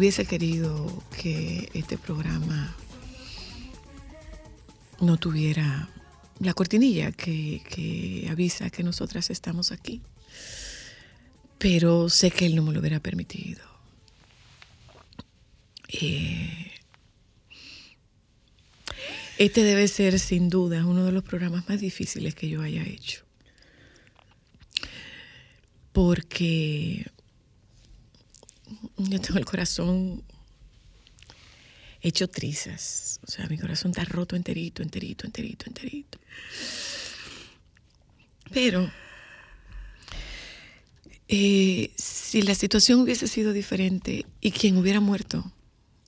hubiese querido que este programa no tuviera la cortinilla que, avisa que nosotras estamos aquí. Pero sé que él no me lo hubiera permitido. Eh, este debe ser sin duda uno de los programas más difíciles que yo haya hecho. Porque yo tengo el corazón hecho trizas. O sea, mi corazón está roto enterito, enterito, enterito, enterito. Pero eh, si la situación hubiese sido diferente y quien hubiera muerto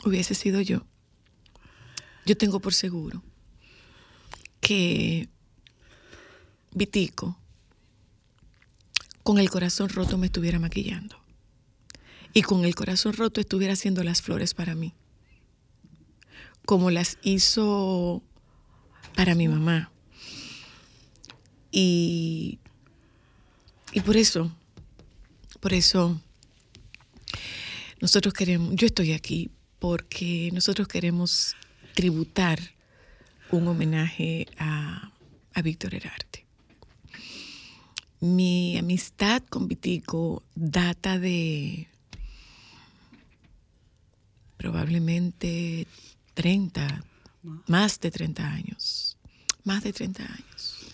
hubiese sido yo, yo tengo por seguro que Vitico, con el corazón roto, me estuviera maquillando y con el corazón roto estuviera haciendo las flores para mí, como las hizo para mi mamá. Y, y por eso, por eso, nosotros queremos, yo estoy aquí porque nosotros queremos tributar un homenaje a, a Víctor Herarte. Mi amistad con Vitico data de probablemente 30, más de 30 años, más de 30 años.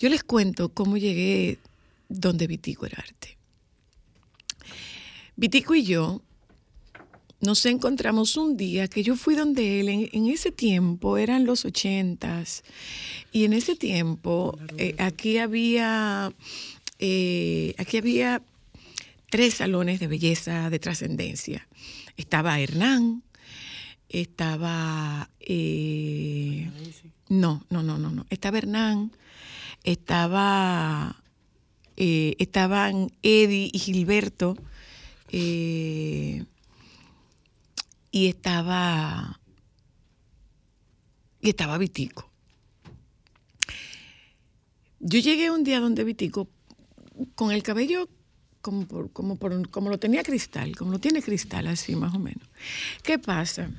Yo les cuento cómo llegué donde Vitico era arte. Vitico y yo nos encontramos un día que yo fui donde él, en, ese tiempo eran los ochentas, y en ese tiempo eh, aquí había, eh, aquí había tres salones de belleza de trascendencia estaba Hernán, estaba... Eh, no, no, no, no, no. Estaba Hernán, estaba... Eh, estaban Eddie y Gilberto, eh, y estaba... Y estaba Vitico. Yo llegué un día donde Vitico, con el cabello como, como, como lo tenía cristal, como lo tiene cristal, así más o menos. ¿Qué pasa?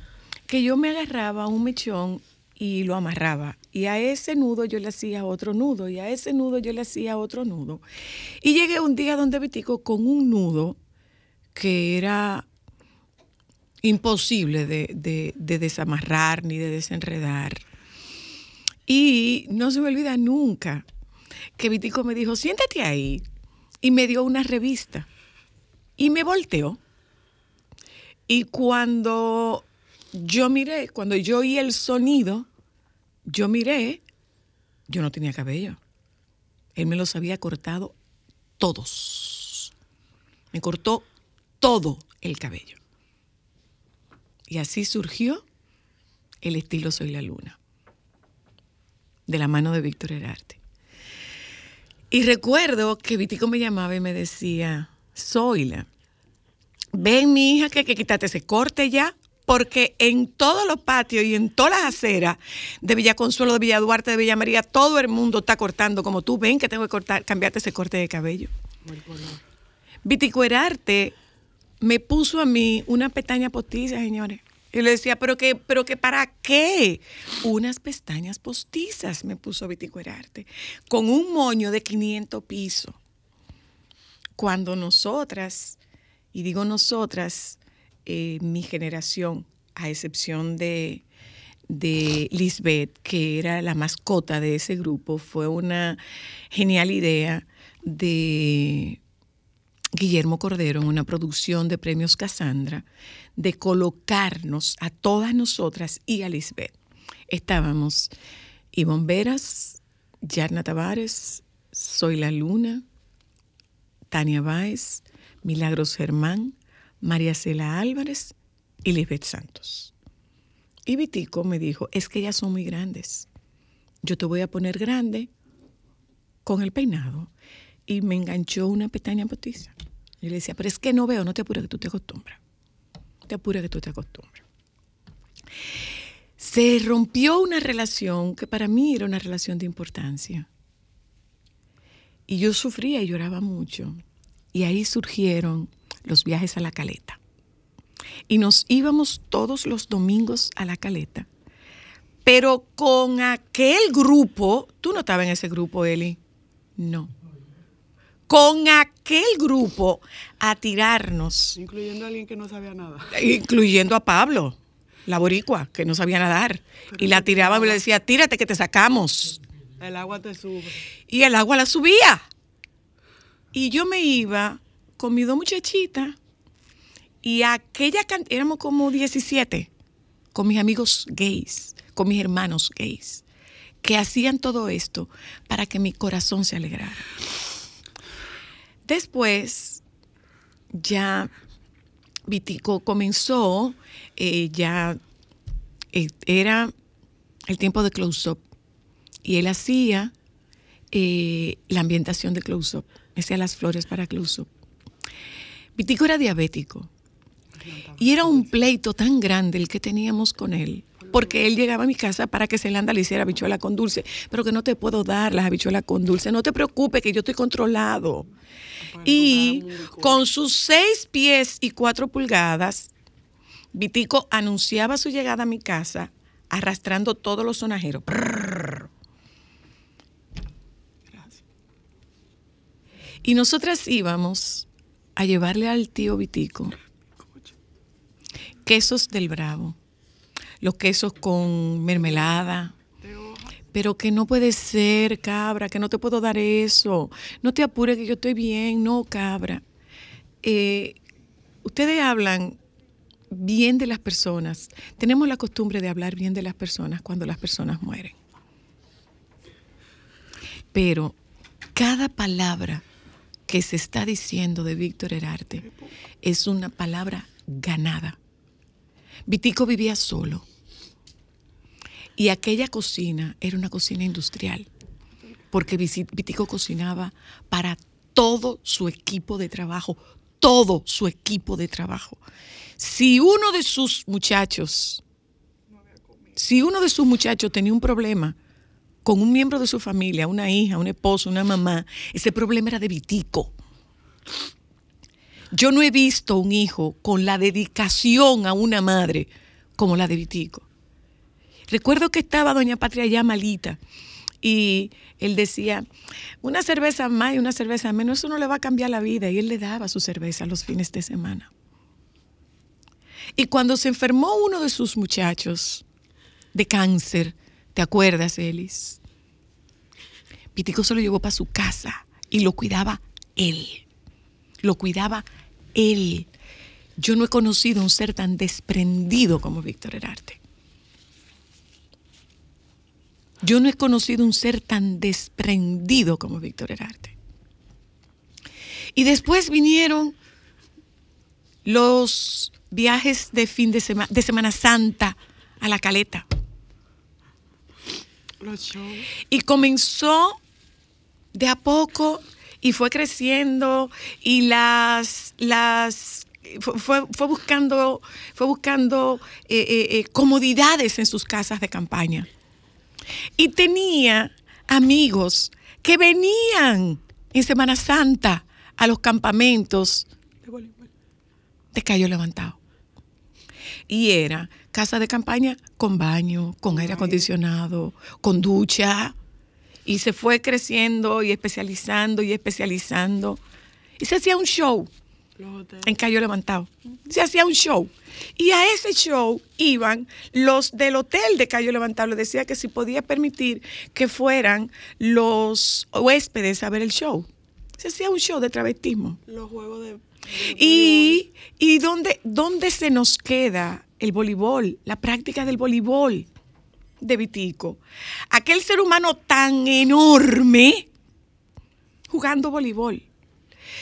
Que yo me agarraba un mechón y lo amarraba. Y a ese nudo yo le hacía otro nudo. Y a ese nudo yo le hacía otro nudo. Y llegué un día donde Vitico con un nudo que era imposible de, de, de desamarrar ni de desenredar. Y no se me olvida nunca que Vitico me dijo, siéntate ahí y me dio una revista y me volteó. Y cuando yo miré, cuando yo oí el sonido, yo miré, yo no tenía cabello. Él me los había cortado todos. Me cortó todo el cabello. Y así surgió el estilo Soy la Luna, de la mano de Víctor Herarte. Y recuerdo que Vitico me llamaba y me decía, Zoila, ven mi hija que hay que quitarte ese corte ya, porque en todos los patios y en todas las aceras de Villa Consuelo, de Villa Duarte, de Villa María, todo el mundo está cortando como tú. Ven que tengo que cortar, cambiarte ese corte de cabello. Vitico Herarte me puso a mí una pestaña postiza, señores. Y le decía, ¿pero qué, pero para qué? Unas pestañas postizas me puso Vitico Herarte, con un moño de 500 pisos, cuando nosotras, y digo nosotras, eh, mi generación, a excepción de, de Lisbeth, que era la mascota de ese grupo, fue una genial idea de Guillermo Cordero en una producción de Premios Casandra, de colocarnos a todas nosotras y a Lisbeth. Estábamos Ivonne Veras, Yarna Tavares, Soy la Luna, Tania Báez, Milagros Germán, María Cela Álvarez y Lisbeth Santos. Y Vitico me dijo, es que ellas son muy grandes. Yo te voy a poner grande con el peinado. Y me enganchó una pestaña potiza. Y le decía, pero es que no veo, no te apures que tú te acostumbras. Te apures que tú te acostumbras. Se rompió una relación que para mí era una relación de importancia. Y yo sufría y lloraba mucho. Y ahí surgieron los viajes a la caleta y nos íbamos todos los domingos a la caleta. Pero con aquel grupo, tú no estabas en ese grupo, Eli. No. Con aquel grupo a tirarnos. Incluyendo a alguien que no sabía nada. Incluyendo a Pablo, la boricua, que no sabía nadar. y la tiraba y le decía, tírate que te sacamos. El agua te sube. Y el agua la subía. Y yo me iba con mis dos muchachitas y aquella cantidad, éramos como 17, con mis amigos gays, con mis hermanos gays, que hacían todo esto para que mi corazón se alegrara. Después, ya Vitico comenzó, eh, ya eh, era el tiempo de close-up, y él hacía eh, la ambientación de close-up, hacía las flores para close-up. Vitico era diabético. Y era un pleito tan grande el que teníamos con él, porque él llegaba a mi casa para que Celanda le hiciera habichuela con dulce, pero que no te puedo dar las habichuelas con dulce, no te preocupes que yo estoy controlado. Y con sus seis pies y cuatro pulgadas, Vitico anunciaba su llegada a mi casa arrastrando todos los sonajeros. Y nosotras íbamos a llevarle al tío Vitico quesos del Bravo, los quesos con mermelada. Pero que no puede ser, cabra, que no te puedo dar eso. No te apures que yo estoy bien, no, cabra. Eh, ustedes hablan bien de las personas. Tenemos la costumbre de hablar bien de las personas cuando las personas mueren. Pero cada palabra que se está diciendo de Víctor Herarte es una palabra ganada Vitico vivía solo. Y aquella cocina era una cocina industrial, porque Vitico cocinaba para todo su equipo de trabajo, todo su equipo de trabajo. Si uno de sus muchachos, si uno de sus muchachos tenía un problema con un miembro de su familia, una hija, un esposo, una mamá, ese problema era de Vitico. Yo no he visto un hijo con la dedicación a una madre como la de Vitico. Recuerdo que estaba doña Patria ya malita y él decía, una cerveza más y una cerveza menos, eso no le va a cambiar la vida. Y él le daba su cerveza los fines de semana. Y cuando se enfermó uno de sus muchachos de cáncer, ¿te acuerdas, Elis? Vitico se lo llevó para su casa y lo cuidaba él. Lo cuidaba él. Yo no he conocido un ser tan desprendido como Víctor Herarte. Yo no he conocido un ser tan desprendido como Víctor Herarte. Y después vinieron los viajes de fin de semana, de Semana Santa a la Caleta. Y comenzó de a poco y fue creciendo y las, las fue, fue buscando, fue buscando eh, eh, eh, comodidades en sus casas de campaña. Y tenía amigos que venían en Semana Santa a los campamentos de Cayo Levantado. Y era casa de campaña con baño, con aire acondicionado, con ducha, y se fue creciendo y especializando y especializando. y se hacía un show en Cayo Levantado. Se hacía un show. Y a ese show iban los del hotel de Cayo Levantado. Le decía que si podía permitir que fueran los huéspedes a ver el show. Se hacía un show de travestismo. Los juegos de. de Y, y dónde, dónde se nos queda el voleibol, la práctica del voleibol de Vitico. Aquel ser humano tan enorme jugando voleibol.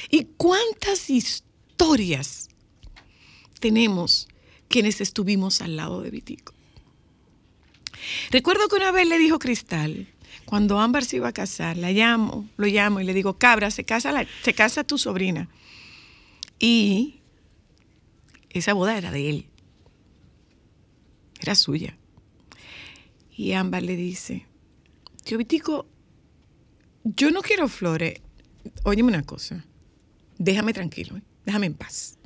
¿Y cuántas historias tenemos quienes estuvimos al lado de Vitico? Recuerdo que una vez le dijo Cristal, cuando Ámbar se iba a casar, la llamo, lo llamo y le digo, Cabra, se casa, se casa tu sobrina. Y esa boda era de él, era suya. Y Ámbar le dice, tío Vitico, yo no quiero flores. Óyeme una cosa, déjame tranquilo, ¿eh? déjame en paz.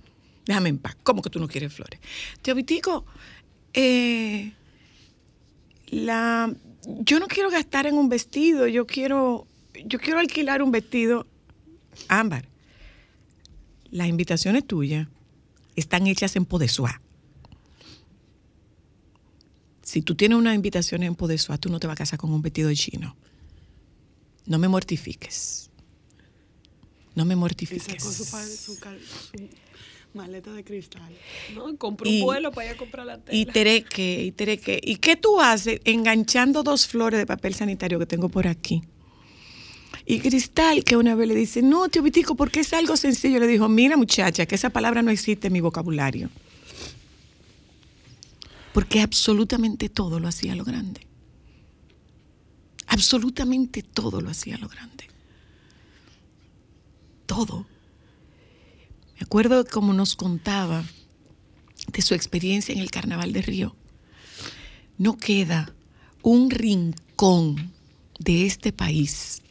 Déjame en paz. ¿Cómo que tú no quieres flores? Tío Vitico, eh, la, yo no quiero gastar en un vestido, yo quiero, yo quiero alquilar un vestido. Ámbar, las invitaciones tuyas están hechas en Podesuá. Si tú tienes una invitación en Podesuá, tú no te vas a casar con un vestido chino. No me mortifiques. No me Y mortifiques. sacó su, su, maleta de cristal. No, compró Y- un vuelo para ir a comprar la tela. Y tereque, y tereque. ¿Y qué tú haces enganchando dos flores de papel sanitario que tengo por aquí? Y Cristal, que una vez le dice, no, tío Vitico, porque es algo sencillo. Le dijo, mira muchacha, que esa palabra no existe en mi vocabulario. Porque absolutamente todo lo hacía lo grande. Absolutamente todo lo hacía lo grande. Todo. Me acuerdo como nos contaba de su experiencia en el Carnaval de Río. No queda un rincón de este país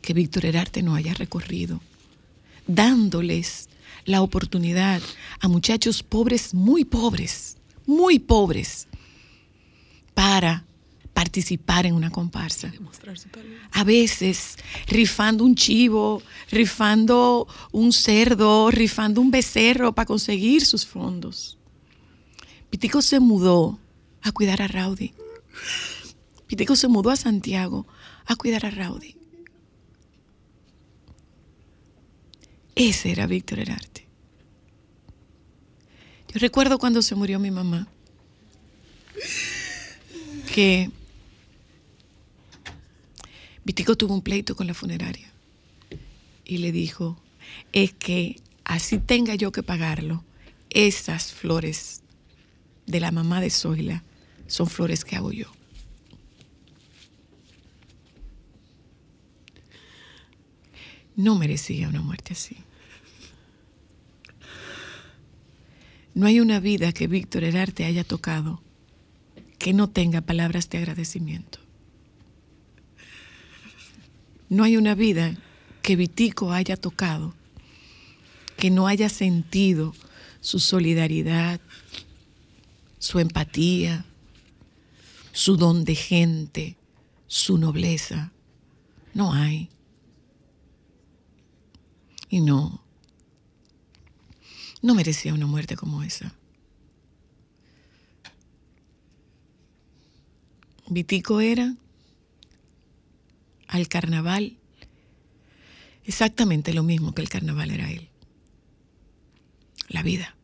que Víctor Herarte no haya recorrido, dándoles la oportunidad a muchachos pobres, muy pobres, muy pobres, para participar en una comparsa a veces rifando un chivo, rifando un cerdo, rifando un becerro para conseguir sus fondos. Pitico se mudó a cuidar a Raudy. Pitico se mudó a Santiago a cuidar a Raudy. Ese era Víctor Herarte. Recuerdo cuando se murió mi mamá, que Vitico tuvo un pleito con la funeraria y le dijo, es que así tenga yo que pagarlo, esas flores de la mamá de Zoila son flores que hago yo. No merecía una muerte así. No hay una vida que Víctor Herarte haya tocado que no tenga palabras de agradecimiento. No hay una vida que Vitico haya tocado que no haya sentido su solidaridad, su empatía, su don de gente, su nobleza. No hay. Y no, no merecía una muerte como esa. Vitico era al carnaval exactamente lo mismo que el carnaval era él. La vida.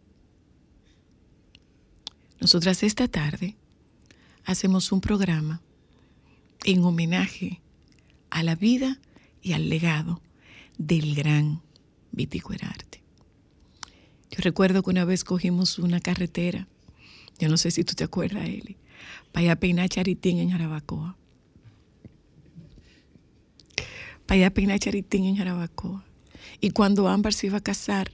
Nosotras esta tarde hacemos un programa en homenaje a la vida y al legado del gran Vitico Herarte. Yo recuerdo que una vez cogimos una carretera, yo no sé si tú te acuerdas, Eli, para ir a peinar Charitín en Jarabacoa. Para ir a peinar Charitín en Jarabacoa. Y cuando Ámbar se iba a casar,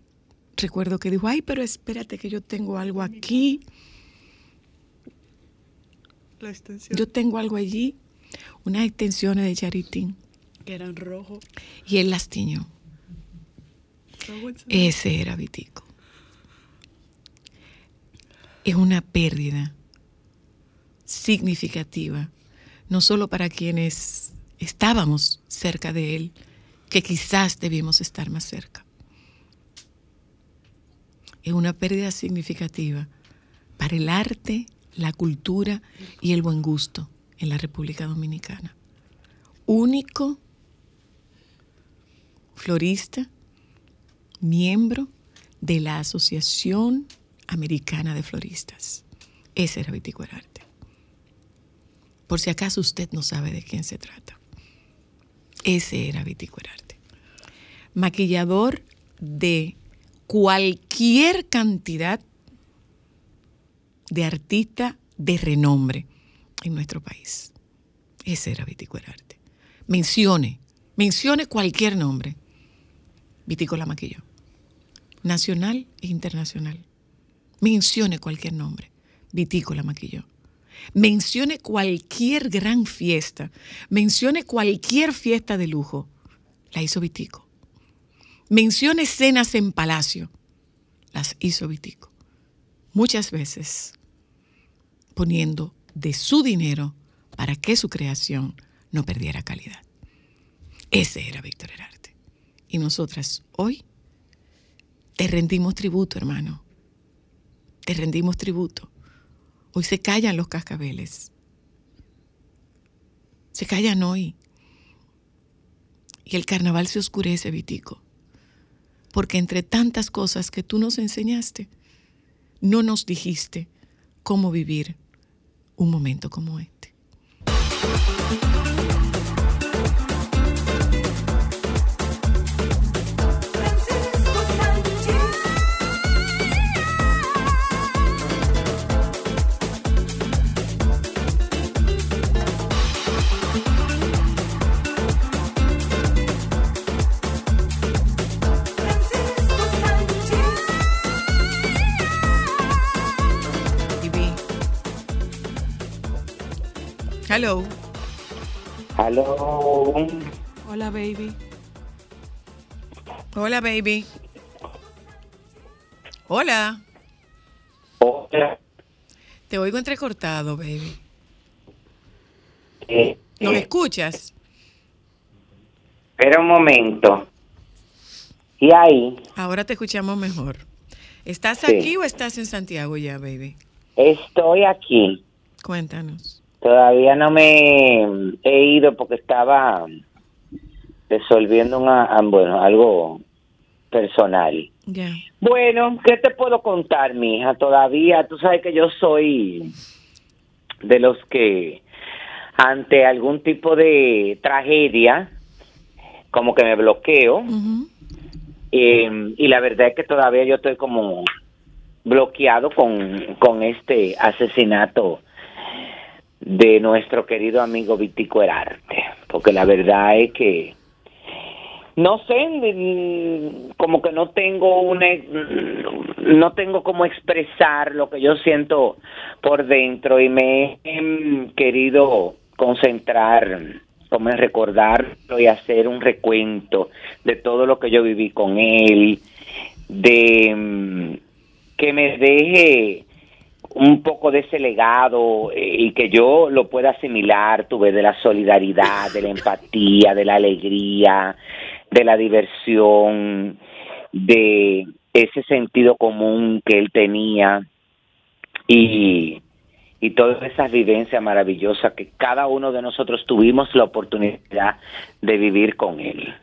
recuerdo que dijo, ay, pero espérate que yo tengo algo aquí, La extensión. yo tengo algo allí, unas extensiones de Charitín. que eran rojos. Y él las tiñó. rojo. Ese era Vitico. Es una pérdida significativa, no solo para quienes estábamos cerca de él, que quizás debimos estar más cerca, es una pérdida significativa para el arte, la cultura y el buen gusto en la República Dominicana. Único florista, miembro de la Asociación Americana de Floristas. Ese era Vitico Herarte. Por si acaso usted no sabe de quién se trata. Ese era Vitico Herarte. Maquillador de cualquier cantidad de artista de renombre en nuestro país. Ese era Vitico Herarte. Mencione, mencione cualquier nombre. Vitico la maquilló. Nacional e internacional. Mencione cualquier nombre. Vitico la maquilló. Mencione cualquier gran fiesta. Mencione cualquier fiesta de lujo. La hizo Vitico. Mencione escenas en palacio. Las hizo Vitico. Muchas veces poniendo de su dinero para que su creación no perdiera calidad. Ese era Víctor Herarte. Y nosotras hoy te rendimos tributo, hermano. Te rendimos tributo. Hoy se callan los cascabeles. Se callan hoy. Y el carnaval se oscurece, Vitico. Porque entre tantas cosas que tú nos enseñaste, no nos dijiste cómo vivir un momento como este. Hello. Aló. Hola, baby. Hola, baby. Hola. Hola. Te oigo entrecortado, baby. Eh, ¿Nos eh, escuchas? espera un momento. Y ahí Ahora te escuchamos mejor. ¿Estás Sí. aquí o estás en Santiago ya, baby? estoy aquí. Cuéntanos. Todavía no me he ido porque estaba resolviendo una, ah, bueno, algo personal. Bueno, ¿qué te puedo contar, mija? Todavía, tú sabes que yo soy de los que ante algún tipo de tragedia, como que me bloqueo. Eh, y la verdad es que todavía yo estoy como bloqueado con, con este asesinato de nuestro querido amigo Vitico Herarte, porque la verdad es que no sé, mm, como que no tengo una, no tengo cómo expresar lo que yo siento por dentro y me he mm, querido concentrar, como en recordarlo y hacer un recuento de todo lo que yo viví con él, de mm, que me deje un poco de ese legado eh, y que yo lo pueda asimilar, tuve de la solidaridad, de la empatía, de la alegría, de la diversión, de ese sentido común que él tenía y, y todas esas vivencias maravillosas que cada uno de nosotros tuvimos la oportunidad de vivir con él.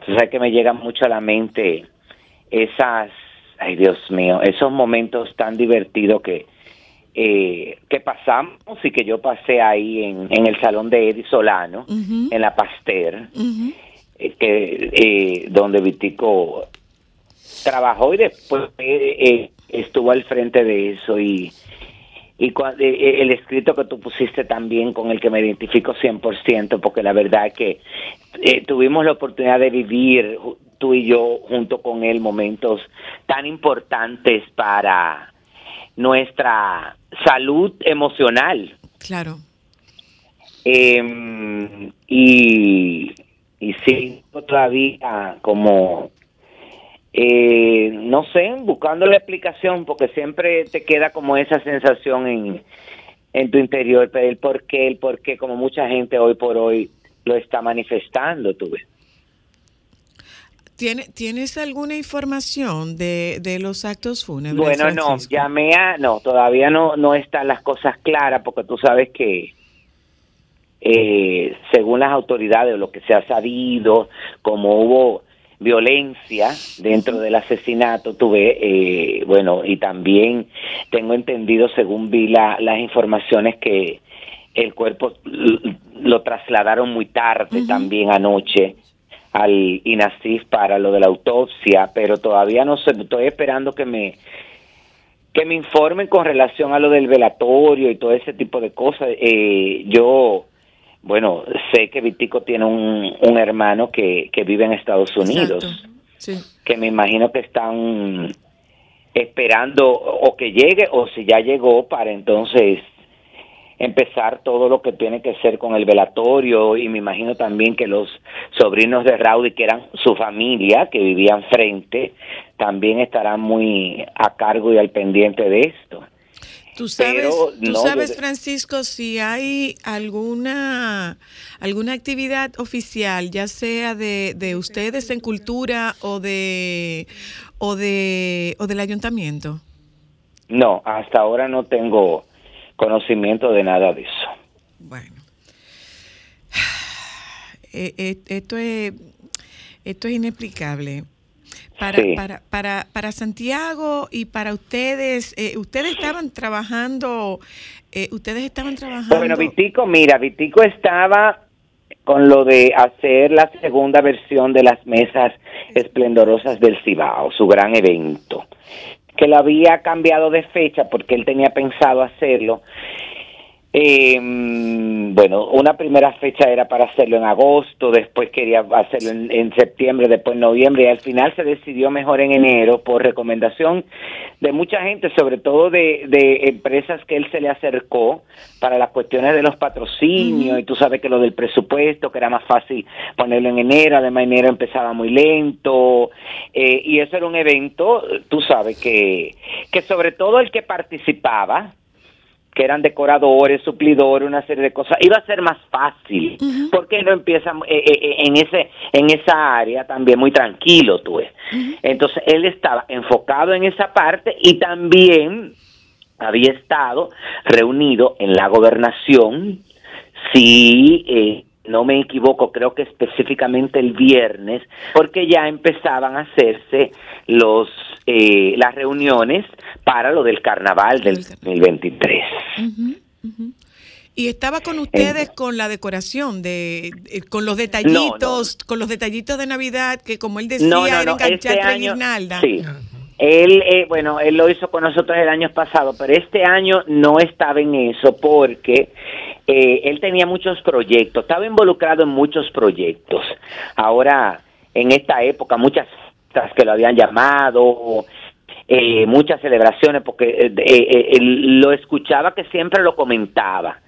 Entonces que me llega mucho a la mente esas, ay Dios mío, esos momentos tan divertidos que, eh, que pasamos y que yo pasé ahí en, en el salón de Eddie Solano, en la Pasteur, Ujú. eh, que, eh, donde Vitico trabajó y después eh, eh, estuvo al frente de eso y, y cua- eh, eh, el escrito que tú pusiste también con el que me identifico 100% porque la verdad es que eh, tuvimos la oportunidad de vivir tú y yo junto con él momentos tan importantes para nuestra salud emocional Claro. eh, y, y sí, todavía como, eh, no sé, buscando la explicación, porque siempre te queda como esa sensación en, en tu interior, pero el por qué, el por qué, como mucha gente hoy por hoy lo está manifestando, tú ves. ¿Tiene, ¿Tienes alguna información de, de los actos fúnebres? Bueno, no, llamé a, no, todavía no, no están las cosas claras porque tú sabes que eh, según las autoridades, lo que se ha sabido, como hubo violencia dentro del asesinato, tuve, eh, bueno, y también tengo entendido, según vi la- las informaciones, que el cuerpo lo trasladaron muy tarde también anoche al INASIF para lo de la autopsia, pero todavía no sé, estoy esperando que me que me informen con relación a lo del velatorio y todo ese tipo de cosas. Eh, yo, bueno, sé que Vitico tiene un, un hermano que, que vive en Estados Unidos. Sí. que me imagino que están esperando o que llegue o si ya llegó para entonces empezar todo lo que tiene que ser con el velatorio y me imagino también que los sobrinos de Raudy que eran su familia que vivían frente también estarán muy a cargo y al pendiente de esto. ¿Tú sabes, Pero tú no sabes desde- Francisco, si hay alguna, alguna actividad oficial, ya sea de, de ustedes en cultura o de, o de, o del ayuntamiento? No, hasta ahora no tengo conocimiento de nada de eso. Bueno. Eh, eh, esto es esto es inexplicable. Para, Sí. para, para, para Santiago y para ustedes, eh, ustedes estaban trabajando, eh, ustedes estaban trabajando. Bueno, Vitico, mira, Vitico estaba con lo de hacer la segunda versión de las mesas esplendorosas del Cibao, su gran evento, que lo había cambiado de fecha porque él tenía pensado hacerlo. Eh, bueno, una primera fecha era para hacerlo en agosto, después quería hacerlo en, en septiembre, después en noviembre y al final se decidió mejor en enero por recomendación de mucha gente, sobre todo de, de empresas que él se le acercó para las cuestiones de los patrocinios y tú sabes que lo del presupuesto, que era más fácil ponerlo en enero, además enero empezaba muy lento eh, y eso era un evento, tú sabes que, que sobre todo el que participaba, que eran decoradores, suplidores, una serie de cosas, iba a ser más fácil, porque no empieza eh, eh, eh, en ese en esa área también muy tranquilo, tú ves. Entonces él estaba enfocado en esa parte y también había estado reunido en la gobernación, si eh, no me equivoco, creo que específicamente el viernes, porque ya empezaban a hacerse los eh, las reuniones para lo del carnaval del Del carnaval. 2023. Ujú, ujú. Y estaba con ustedes con la decoración de, eh, con los detallitos, con los detallitos de Navidad que como él decía No, era enganchar este año, sí. Él, eh, bueno, él lo hizo con nosotros el año pasado, pero este año no estaba en eso porque eh, él tenía muchos proyectos, estaba involucrado en muchos proyectos. Ahora, en esta época, muchas que lo habían llamado, eh, muchas celebraciones, porque eh, eh, lo escuchaba que siempre lo comentaba.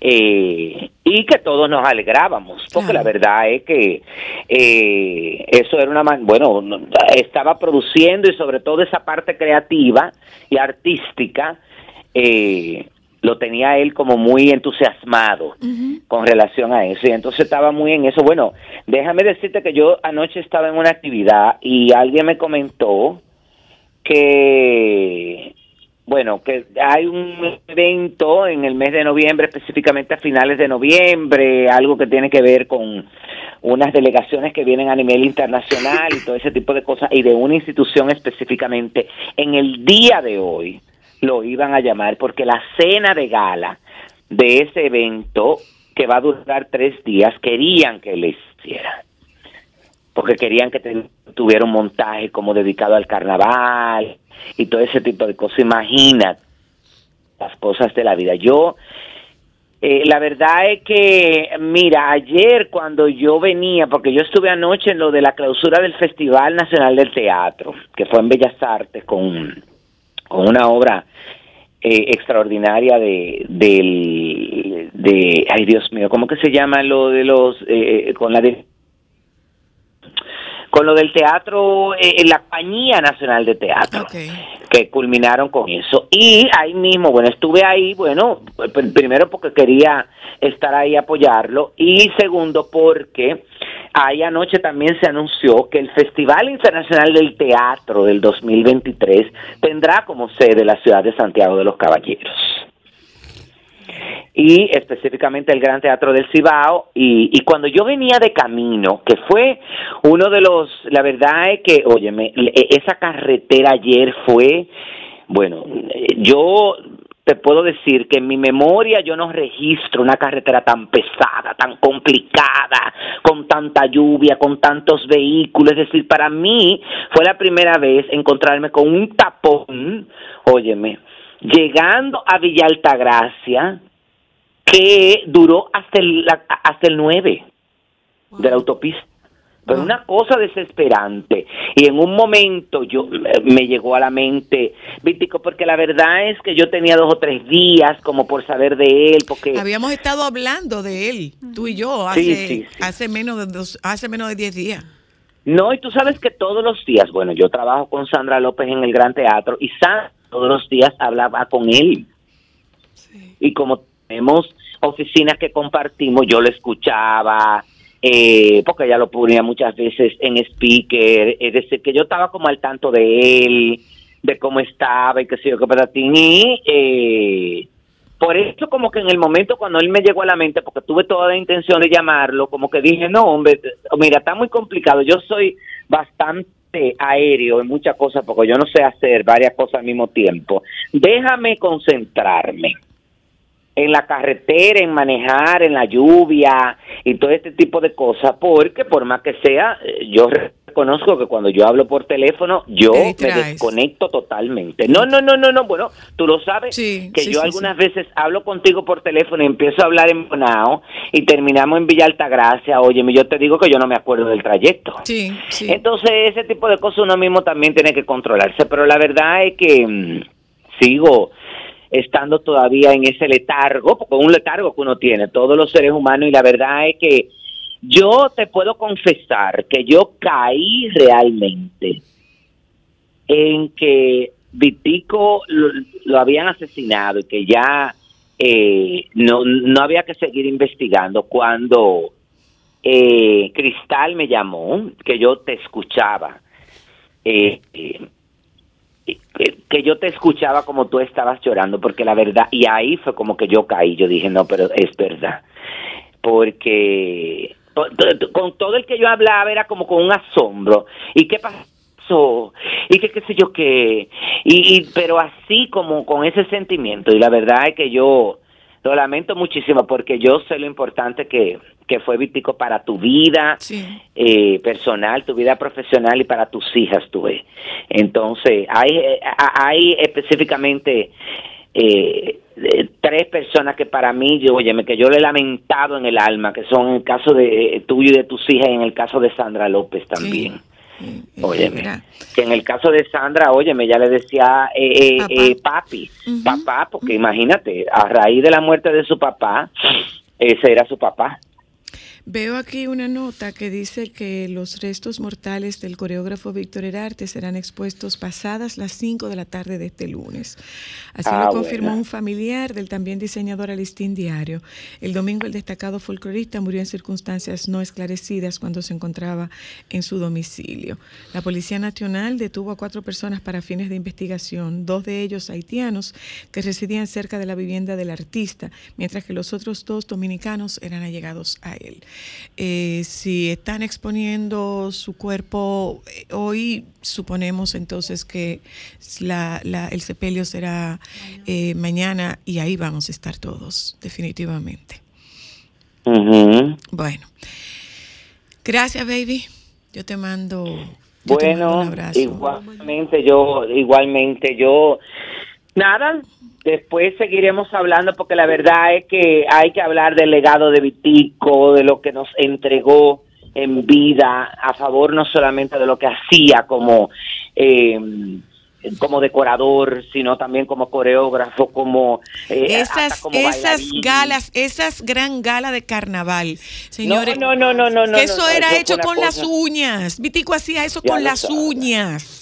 Eh, y que todos nos alegrábamos, porque Claro. la verdad es que eh, eso era una man- bueno, no- estaba produciendo y sobre todo esa parte creativa y artística eh, lo tenía él como muy entusiasmado con relación a eso. Y entonces estaba muy en eso. Bueno, déjame decirte que yo anoche estaba en una actividad y alguien me comentó que bueno, que hay un evento en el mes de noviembre, específicamente a finales de noviembre, algo que tiene que ver con unas delegaciones que vienen a nivel internacional y todo ese tipo de cosas, y de una institución específicamente, en el día de hoy lo iban a llamar porque la cena de gala de ese evento, que va a durar tres días, querían que le hiciera porque querían que tuviera un montaje como dedicado al carnaval y todo ese tipo de cosas. Imagina las cosas de la vida. Yo, eh, la verdad es que, mira, ayer cuando yo venía, porque yo estuve anoche en lo de la clausura del Festival Nacional del Teatro, que fue en Bellas Artes con, con una obra eh, extraordinaria de del de ay Dios mío cómo que se llama lo de los eh, con la de con lo del teatro, eh, la Compañía Nacional de Teatro, que culminaron con eso. Y ahí mismo, bueno, estuve ahí, bueno, pr- primero porque quería estar ahí apoyarlo y segundo porque ahí anoche también se anunció que el Festival Internacional del Teatro del 2023 tendrá como sede la ciudad de Santiago de los Caballeros. Y específicamente el Gran Teatro del Cibao. Y, y cuando yo venía de camino, que fue uno de los, la verdad es que, óyeme, e- esa carretera ayer fue, bueno, yo te puedo decir que en mi memoria yo no registro una carretera tan pesada, tan complicada, con tanta lluvia, con tantos vehículos. Es decir, para mí fue la primera vez encontrarme con un tapón, óyeme, llegando a Villa Altagracia, que duró hasta el, hasta el 9 de la autopista. Pero una cosa desesperante. Y en un momento yo eh, me llegó a la mente, Vítico, porque la verdad es que yo tenía dos o tres días como por saber de él, porque Habíamos estado hablando de él, tú y yo, hace, sí, sí. hace menos de dos, hace menos de 10 días. No, y tú sabes que todos los días, bueno, yo trabajo con Sandra López en el Gran Teatro y Sandra todos los días hablaba con él. Y como tenemos oficinas que compartimos, yo lo escuchaba, eh, porque ella lo ponía muchas veces en speaker, es decir, que yo estaba como al tanto de él, de cómo estaba y qué sé yo, qué patatín, y eh, por eso como que en el momento cuando él me llegó a la mente, porque tuve toda la intención de llamarlo, como que dije, no, hombre, mira, está muy complicado, yo soy bastante aéreo en muchas cosas, porque yo no sé hacer varias cosas al mismo tiempo. Déjame concentrarme en la carretera, en manejar, en la lluvia y todo este tipo de cosas, porque por más que sea, eh, yo reconozco que cuando yo hablo por teléfono, yo me desconecto totalmente. No, no, no, no, no, bueno, tú lo sabes, Sí, que sí, yo sí, algunas veces hablo contigo por teléfono y empiezo a hablar en Bonao y terminamos en Villa Altagracia, oye, yo te digo que yo no me acuerdo del trayecto. Sí, sí. Entonces, ese tipo de cosas uno mismo también tiene que controlarse, pero la verdad es que mm, sigo estando todavía en ese letargo, es un letargo que uno tiene, todos los seres humanos, y la verdad es que yo te puedo confesar que yo caí realmente en que Vitico lo, lo habían asesinado y que ya eh, no, no había que seguir investigando cuando eh, Cristal me llamó, que yo te escuchaba, eh, eh, que, yo te escuchaba como tú estabas llorando, porque la verdad, y ahí fue como que yo caí, yo dije, no, pero es verdad, porque con todo el que yo hablaba era como con un asombro, ¿y qué pasó? Y que qué sé yo qué, y, y- pero así como con ese sentimiento, y la verdad es que yo lo lamento muchísimo porque yo sé lo importante que, que fue Vítico para tu vida Sí. eh, personal, tu vida profesional y para tus hijas, tú ves. Entonces, hay, eh, hay específicamente eh, eh, tres personas que para mí, yo, óyeme, que yo le he lamentado en el alma, que son el caso de tuyo y de tus hijas y en el caso de Sandra López también. Sí. Sí, Óyeme, mira. que en el caso de Sandra, óyeme, ya le decía eh, eh, eh, papi, papá, porque imagínate, a raíz de la muerte de su papá, ese era su papá. Veo aquí una nota que dice que los restos mortales del coreógrafo Víctor Herarte serán expuestos pasadas las 5 de la tarde de este lunes. Así Ah, lo confirmó bueno. un familiar del también diseñador Alistín Diario. El domingo el destacado folclorista murió en circunstancias no esclarecidas cuando se encontraba en su domicilio. La Policía Nacional detuvo a cuatro personas para fines de investigación, dos de ellos haitianos que residían cerca de la vivienda del artista, mientras que los otros dos dominicanos eran allegados a él. Eh, si están exponiendo su cuerpo eh, hoy, suponemos entonces que la- la- el sepelio será eh, mañana y ahí vamos a estar todos, definitivamente. Bueno, gracias, baby. Yo te mando, yo te mando Bueno, un abrazo. igualmente yo, igualmente yo, nada, después seguiremos hablando porque la verdad es que hay que hablar del legado de Vitico, de lo que nos entregó en vida, a favor no solamente de lo que hacía como eh, como decorador, sino también como coreógrafo, como eh, esas, como esas bailarín. galas, esas gran gala de carnaval, señores. no, no, no, no, no, que eso no, era hecho con las uñas. Vitico hacía eso Ya con las uñas.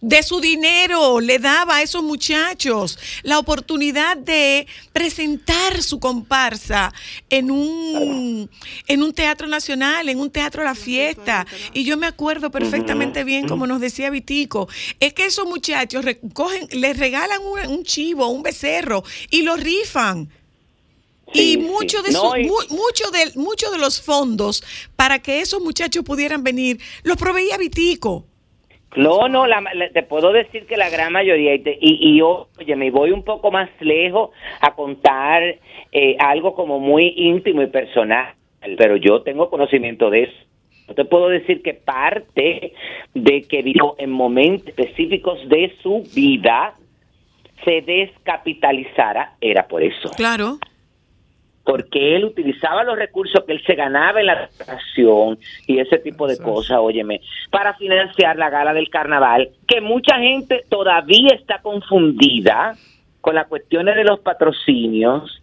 De su dinero le daba a esos muchachos la oportunidad de presentar su comparsa en un en un teatro nacional, en un teatro La Fiesta. Y yo me acuerdo perfectamente bien, como nos decía Vitico, es que esos muchachos recogen, les regalan un, un chivo, un becerro y lo rifan. Sí, y mucho sí. de, No, su- y- mu- mucho, de, mucho de los fondos para que esos muchachos pudieran venir, los proveía Vitico. No, no, la- la- te puedo decir que la gran mayoría, y, te- y, y oye, me voy un poco más lejos a contar eh, algo como muy íntimo y personal, pero yo tengo conocimiento de eso. Yo te puedo decir que parte de que vivió en momentos específicos de su vida se descapitalizara era por eso Claro. Porque él utilizaba los recursos que él se ganaba en la educación y ese tipo de cosas, óyeme, para financiar la gala del carnaval, que mucha gente todavía está confundida con las cuestiones de los patrocinios,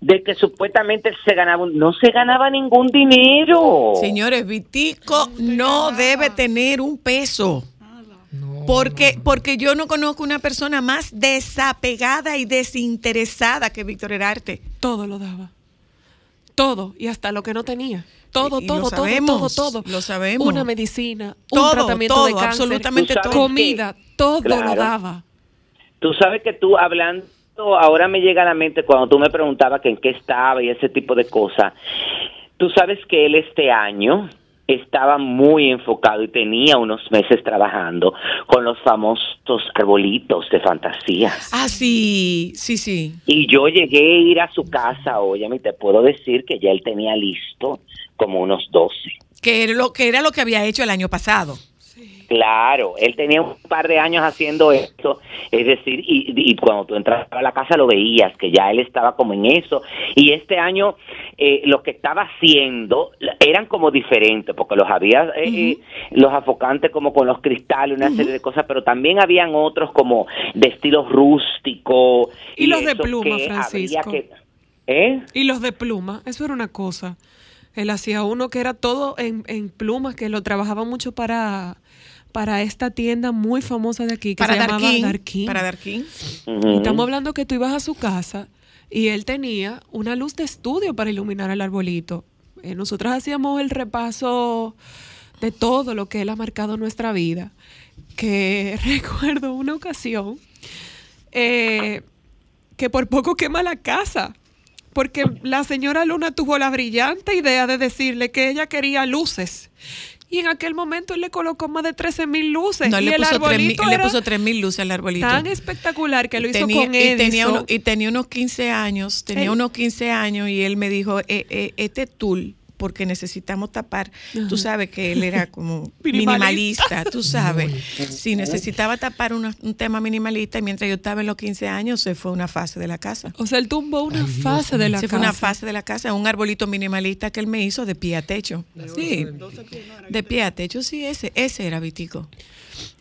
de que supuestamente se ganaba, no se ganaba ningún dinero. Señores, Vitico no debe tener un peso. Porque, porque yo no conozco una persona más desapegada y desinteresada que Víctor Herarte. Todo lo daba. Todo. Y hasta lo que no tenía. Todo, Y- y lo todo, todo, sabemos, todo, todo. lo sabemos. Una medicina, Todo, un tratamiento todo, de cáncer. absolutamente todo. Comida, todo lo daba. Tú sabes que tú hablando, ahora me llega a la mente cuando tú me preguntabas que en qué estaba y ese tipo de cosas. Tú sabes que él este año estaba muy enfocado y tenía unos meses trabajando con los famosos arbolitos de fantasía. Ah, sí, sí, sí. Y yo llegué a ir a su casa, oye, y te puedo decir que ya él tenía listo como unos 12. Que era lo que era lo que había hecho el año pasado. Claro, él tenía un par de años haciendo esto, es decir, y, y cuando tú entrabas a la casa lo veías, que ya él estaba como en eso, y este año eh, lo que estaba haciendo eran como diferentes, porque los había, eh, eh, los afocantes como con los cristales, una serie de cosas, pero también habían otros como de estilo rústico. Y los de pluma, Francisco. que- ¿Eh? Y los de pluma, eso era una cosa. Él hacía uno que era todo en, en plumas, que lo trabajaba mucho para, para esta tienda muy famosa de aquí, que Para se llamaba Darkin. Darkin. Para Darkin. Estamos hablando que tú ibas a su casa y él tenía una luz de estudio para iluminar el arbolito. Eh, nosotros hacíamos el repaso de todo lo que él ha marcado en nuestra vida. Que recuerdo una ocasión eh, que por poco quema la casa. Porque la señora Luna tuvo la brillante idea de decirle que ella quería luces. Y en aquel momento él le colocó más de 13 mil luces. No, y le el puso, tres mil, arbolito le puso tres mil luces al arbolito. tan espectacular que lo hizo tenía, con y, Edison. tenía uno- y tenía unos 15 años, tenía Él- unos 15 años y él me dijo, eh, eh, este tul, porque necesitamos tapar, tú sabes que él era como Minimalista. minimalista, tú sabes, sí, necesitaba tapar una- un tema minimalista y mientras yo estaba en los 15 años se fue una fase de la casa. O sea, él tumbó una fase de la se casa. fue una fase de la casa, un arbolito minimalista que él me hizo de pie a techo. Sí, de pie a techo, sí, ese, ese era Vitico.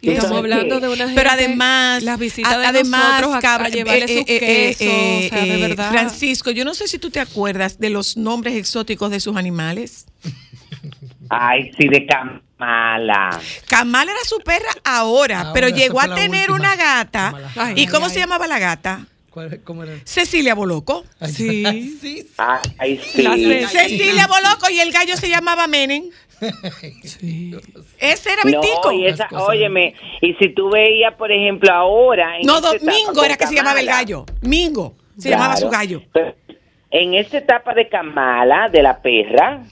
Y estamos ¿Sabes hablando de una gente, Pero además, las visitas de además, nosotros a, a cabra- llevarle eh, sus eh, eh, quesos, o sea, de verdad. Francisco, yo no sé si tú te acuerdas de los nombres exóticos de sus animales. Ay, sí, de Kamala. Camal era su perra ahora, Ahora, pero llegó a tener última. una gata. Kamala. ¿Y ay, cómo ay. se llamaba la gata? ¿Cuál- ¿Cómo era? Cecilia Boloco. Sí. sí. Ay, sí. Cecilia Boloco y el gallo se llamaba Menem. Sí. Ese era Vitico. No, y esa, óyeme, y si tú veías, por ejemplo, ahora... En No, Domingo era que se llamaba el gallo. Mingo se claro, llamaba su gallo. en esta etapa de Kamala, de la perra,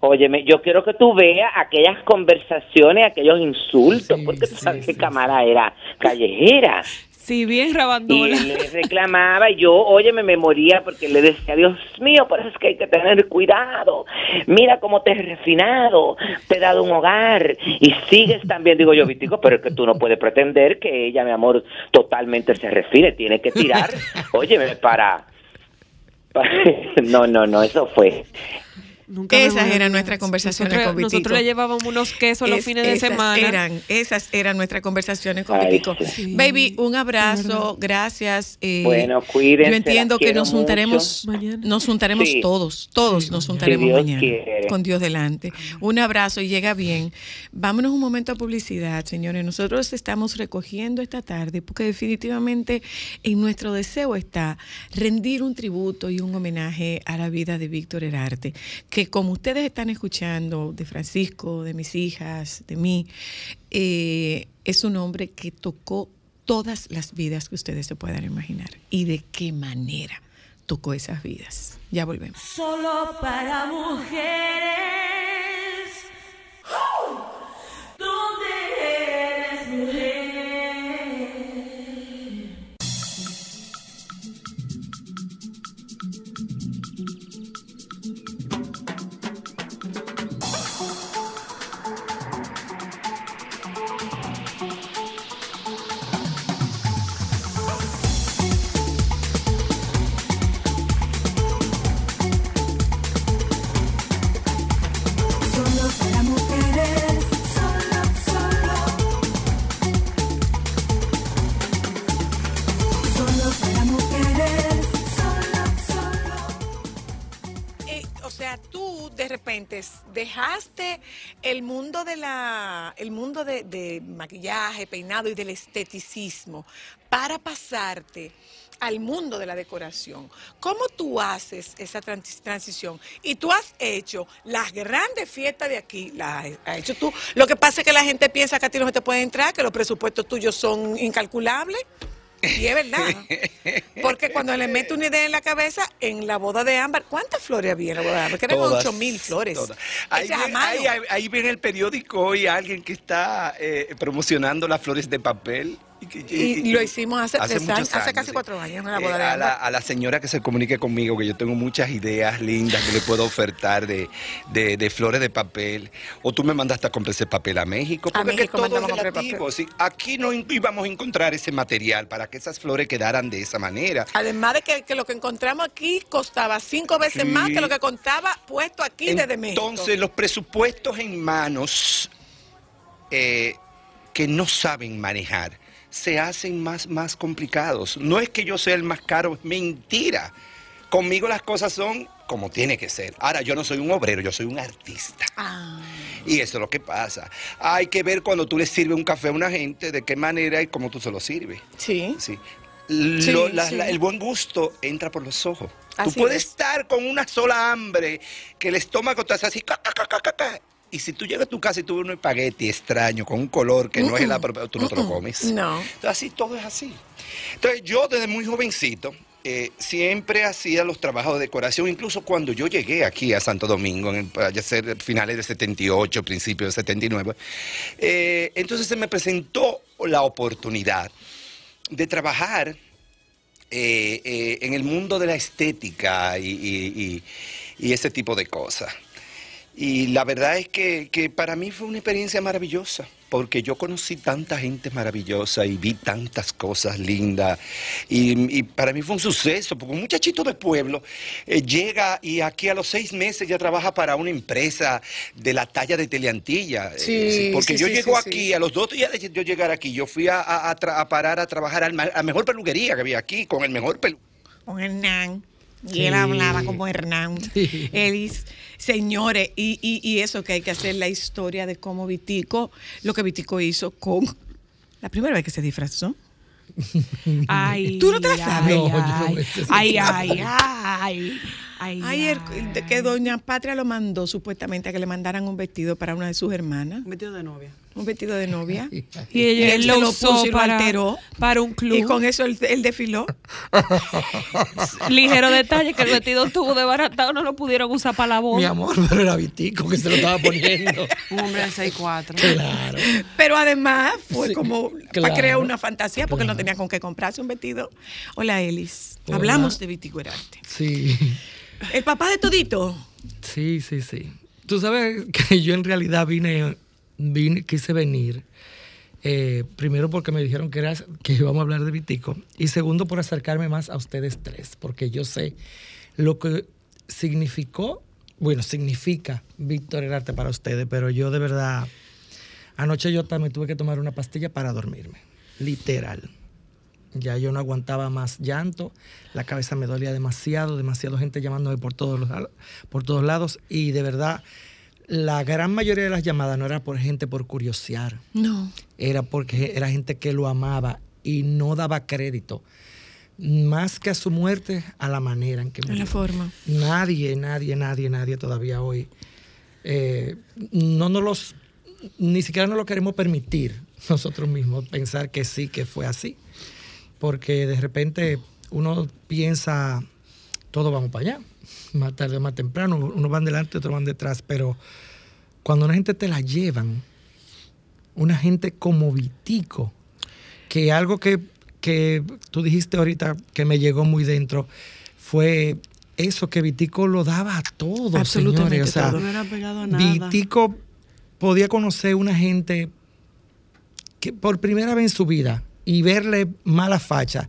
óyeme, yo quiero que tú veas aquellas conversaciones, aquellos insultos, Sí, porque tú sí, sabes que sí, Kamala era callejera. Sí, bien Y rabandola. él le reclamaba, y yo, óyeme, me moría porque le decía, Dios mío, por eso es que hay que tener cuidado. Mira cómo te he refinado, te he dado un hogar y sigues también. Digo yo, Vitico, pero es que tú no puedes pretender que ella, mi amor, totalmente se refine. Tiene que tirar, óyeme, para... para- No, no, no, eso fue. Nunca Esas eran nuestras conversaciones nosotros, con Vitico. Nosotros le llevábamos unos quesos los Es- fines de semana. Eran, esas eran nuestras conversaciones con Ay, Vitico. sí. Baby, un abrazo, gracias. eh, Bueno, cuídense, Yo entiendo que nos juntaremos. Mañana. Nos juntaremos Sí. todos, todos nos juntaremos mañana quiere. con Dios delante. Un abrazo y llega bien. Vámonos un momento a publicidad, señores. Nosotros estamos recogiendo esta tarde porque definitivamente en nuestro deseo está rendir un tributo y un homenaje a la vida de Víctor Herarte, que como ustedes están escuchando de Francisco, de mis hijas, de mí, eh, es un hombre que tocó todas las vidas que ustedes se puedan imaginar. ¿Y de qué manera tocó esas vidas? Ya volvemos. Solo para mujeres. ¿Dónde repente dejaste el mundo de la, el mundo de, maquillaje, peinado y del esteticismo para pasarte al mundo de la decoración. ¿Cómo tú haces esa trans- transición? Y tú has hecho las grandes fiestas de aquí, las has hecho tú. Lo que pasa es que la gente piensa que a ti no te puede entrar, que los presupuestos tuyos son incalculables. Y es verdad. Porque cuando le mete una idea en la cabeza, en la boda de Ámbar, ¿cuántas flores había en la boda de Ámbar? Que eran Todas, 8 mil flores. Ahí, viene- ahí- ahí- ahí viene el periódico hoy alguien que está eh, promocionando las flores de papel. Y, lo hicimos hace tres muchos años, hace casi cuatro años en la Eh, boda de a, la, a señora que se comunique conmigo, que yo tengo muchas ideas lindas que le puedo ofertar de, de- de flores de papel. O tú me mandaste a comprar ese papel a México. A Porque que México todo es a relativo. sí. Aquí no íbamos a encontrar ese material para que esas flores quedaran de esa manera. Además de que, que lo que encontramos aquí costaba cinco veces Sí. más que lo que contaba puesto aquí desde México. Entonces, los presupuestos en manos eh, que no saben manejar se hacen más, más complicados. No es que yo sea el más caro, es mentira. Conmigo las cosas son como tiene que ser. Ahora, yo no soy un obrero, yo soy un artista. Ah. Y eso es lo que pasa. Hay que ver cuando tú le sirves un café a una gente, de qué manera y cómo tú se lo sirves. Sí. Sí. Sí, Lo- la- sí. la- el buen gusto entra por los ojos. Así tú puedes es. estar con una sola hambre, que el estómago te hace así, ca, ca, ca, ca, ca, ca, y si tú llegas a tu casa y tú ves un espagueti extraño con un color que no es el apropiado, tú no te lo comes. No. Entonces, así todo es así. Entonces, yo desde muy jovencito eh, siempre hacía los trabajos de decoración, incluso cuando yo llegué aquí a Santo Domingo, en el, ser finales de 78, principios de 79, eh, entonces se me presentó la oportunidad de trabajar eh, eh, en el mundo de la estética y, y- y- y ese tipo de cosas. Y la verdad es que, que para mí fue una experiencia maravillosa, porque yo conocí tanta gente maravillosa y vi tantas cosas lindas. Y, y para mí fue un suceso, porque un muchachito de pueblo eh, llega y aquí a los seis meses ya trabaja para una empresa de la talla de Teleantilla. eh, Sí, porque sí, yo sí, llego sí, aquí, sí. a los dos días de yo llegar aquí, yo fui a, a- a tra- a parar a trabajar a la mejor peluquería que había aquí, con el mejor pelu Con Hernán. Y Sí. él hablaba como Hernán. Elis, señores, y, y, y eso que hay que hacer la historia de cómo Vitico, lo que Vitico hizo con la primera vez que se disfrazó. Ay, ¿Tú no te la sabes? No, yo no Ay, ay, ay, ay, ay. Ayer ay. que doña Patria lo mandó supuestamente a que le mandaran un vestido para una de sus hermanas, Un vestido de novia. Un vestido de novia. Y Y ella él lo se lo usó puso y lo para, alteró. para un club. Y con eso él, él desfiló. Ligero detalle que el vestido estuvo desbaratado, no lo pudieron usar para la boda. Mi amor, pero era Vitico que se lo estaba poniendo. Un hombre de 6'4". Claro. Pero además fue Sí, como claro. para crear una fantasía porque no tenía con qué comprarse un vestido. Hola, Elis. Hola. Hablamos de Vitico Herarte. Sí. El papá de Todito. Sí, sí, sí. Tú sabes que yo en realidad vine, vine quise venir. eh, primero porque me dijeron que, era, que íbamos a hablar de Vitico. Y segundo por acercarme más a ustedes tres. Porque yo sé lo que significó bueno, significa Víctor Herarte para ustedes, pero yo de verdad, anoche yo también tuve que tomar una pastilla para dormirme, literal. Ya yo no aguantaba más llanto, la cabeza me dolía demasiado, demasiado gente llamándome por todos, los, por todos lados y de verdad la gran mayoría de las llamadas no era por gente por curiosear, No. era porque era gente que lo amaba y no daba crédito, más que a su muerte, a la manera en que murió. la forma. Nadie, nadie, nadie, nadie todavía hoy. eh, no nos los, ni siquiera nos lo queremos permitir nosotros mismos, pensar que sí, que fue así. Porque de repente uno piensa, todos vamos para allá, más tarde o más temprano, unos van delante, otros van detrás, pero cuando una gente te la llevan, una gente como Vitico, que algo que, que tú dijiste ahorita que me llegó muy dentro fue eso que Vitico lo daba a todos, Absolutamente señores. O sea, todo. No era pegado a nada. Vitico podía conocer una gente que por primera vez en su vida y verle mala facha.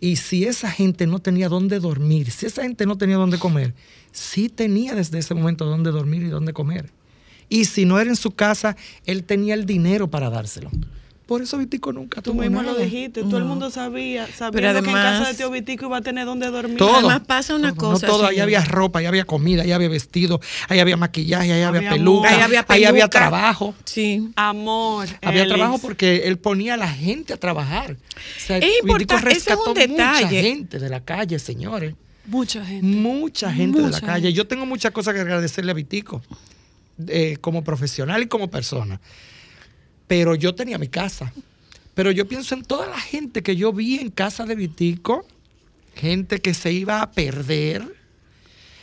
Y si esa gente no tenía dónde dormir, si esa gente no tenía dónde comer, sí tenía desde ese momento dónde dormir y dónde comer. Y si no era en su casa, él tenía el dinero para dárselo. Por eso Vitico nunca Tú tuvo mismo nada. lo dijiste, todo el mundo sabía, Pero que en casa de Tío Vitico iba a tener donde dormir. Todo. Además pasa una Todo, cosa, No todo, ahí había ropa, ahí había comida, ahí había vestido, ahí había maquillaje, ahí había, Había peluca. Ahí había ahí había peluca. trabajo. Sí. Amor. Había Elis. trabajo porque él ponía a la gente a trabajar. O sea, Es Vitico importante, ese es un detalle. mucha gente de la calle, señores. Mucha gente. Mucha gente de la calle. gente. Yo tengo muchas cosas que agradecerle a Vitico, eh, como profesional y como persona. Pero yo tenía mi casa. Pero yo pienso en toda la gente que yo vi en casa de Vitico, gente que se iba a perder,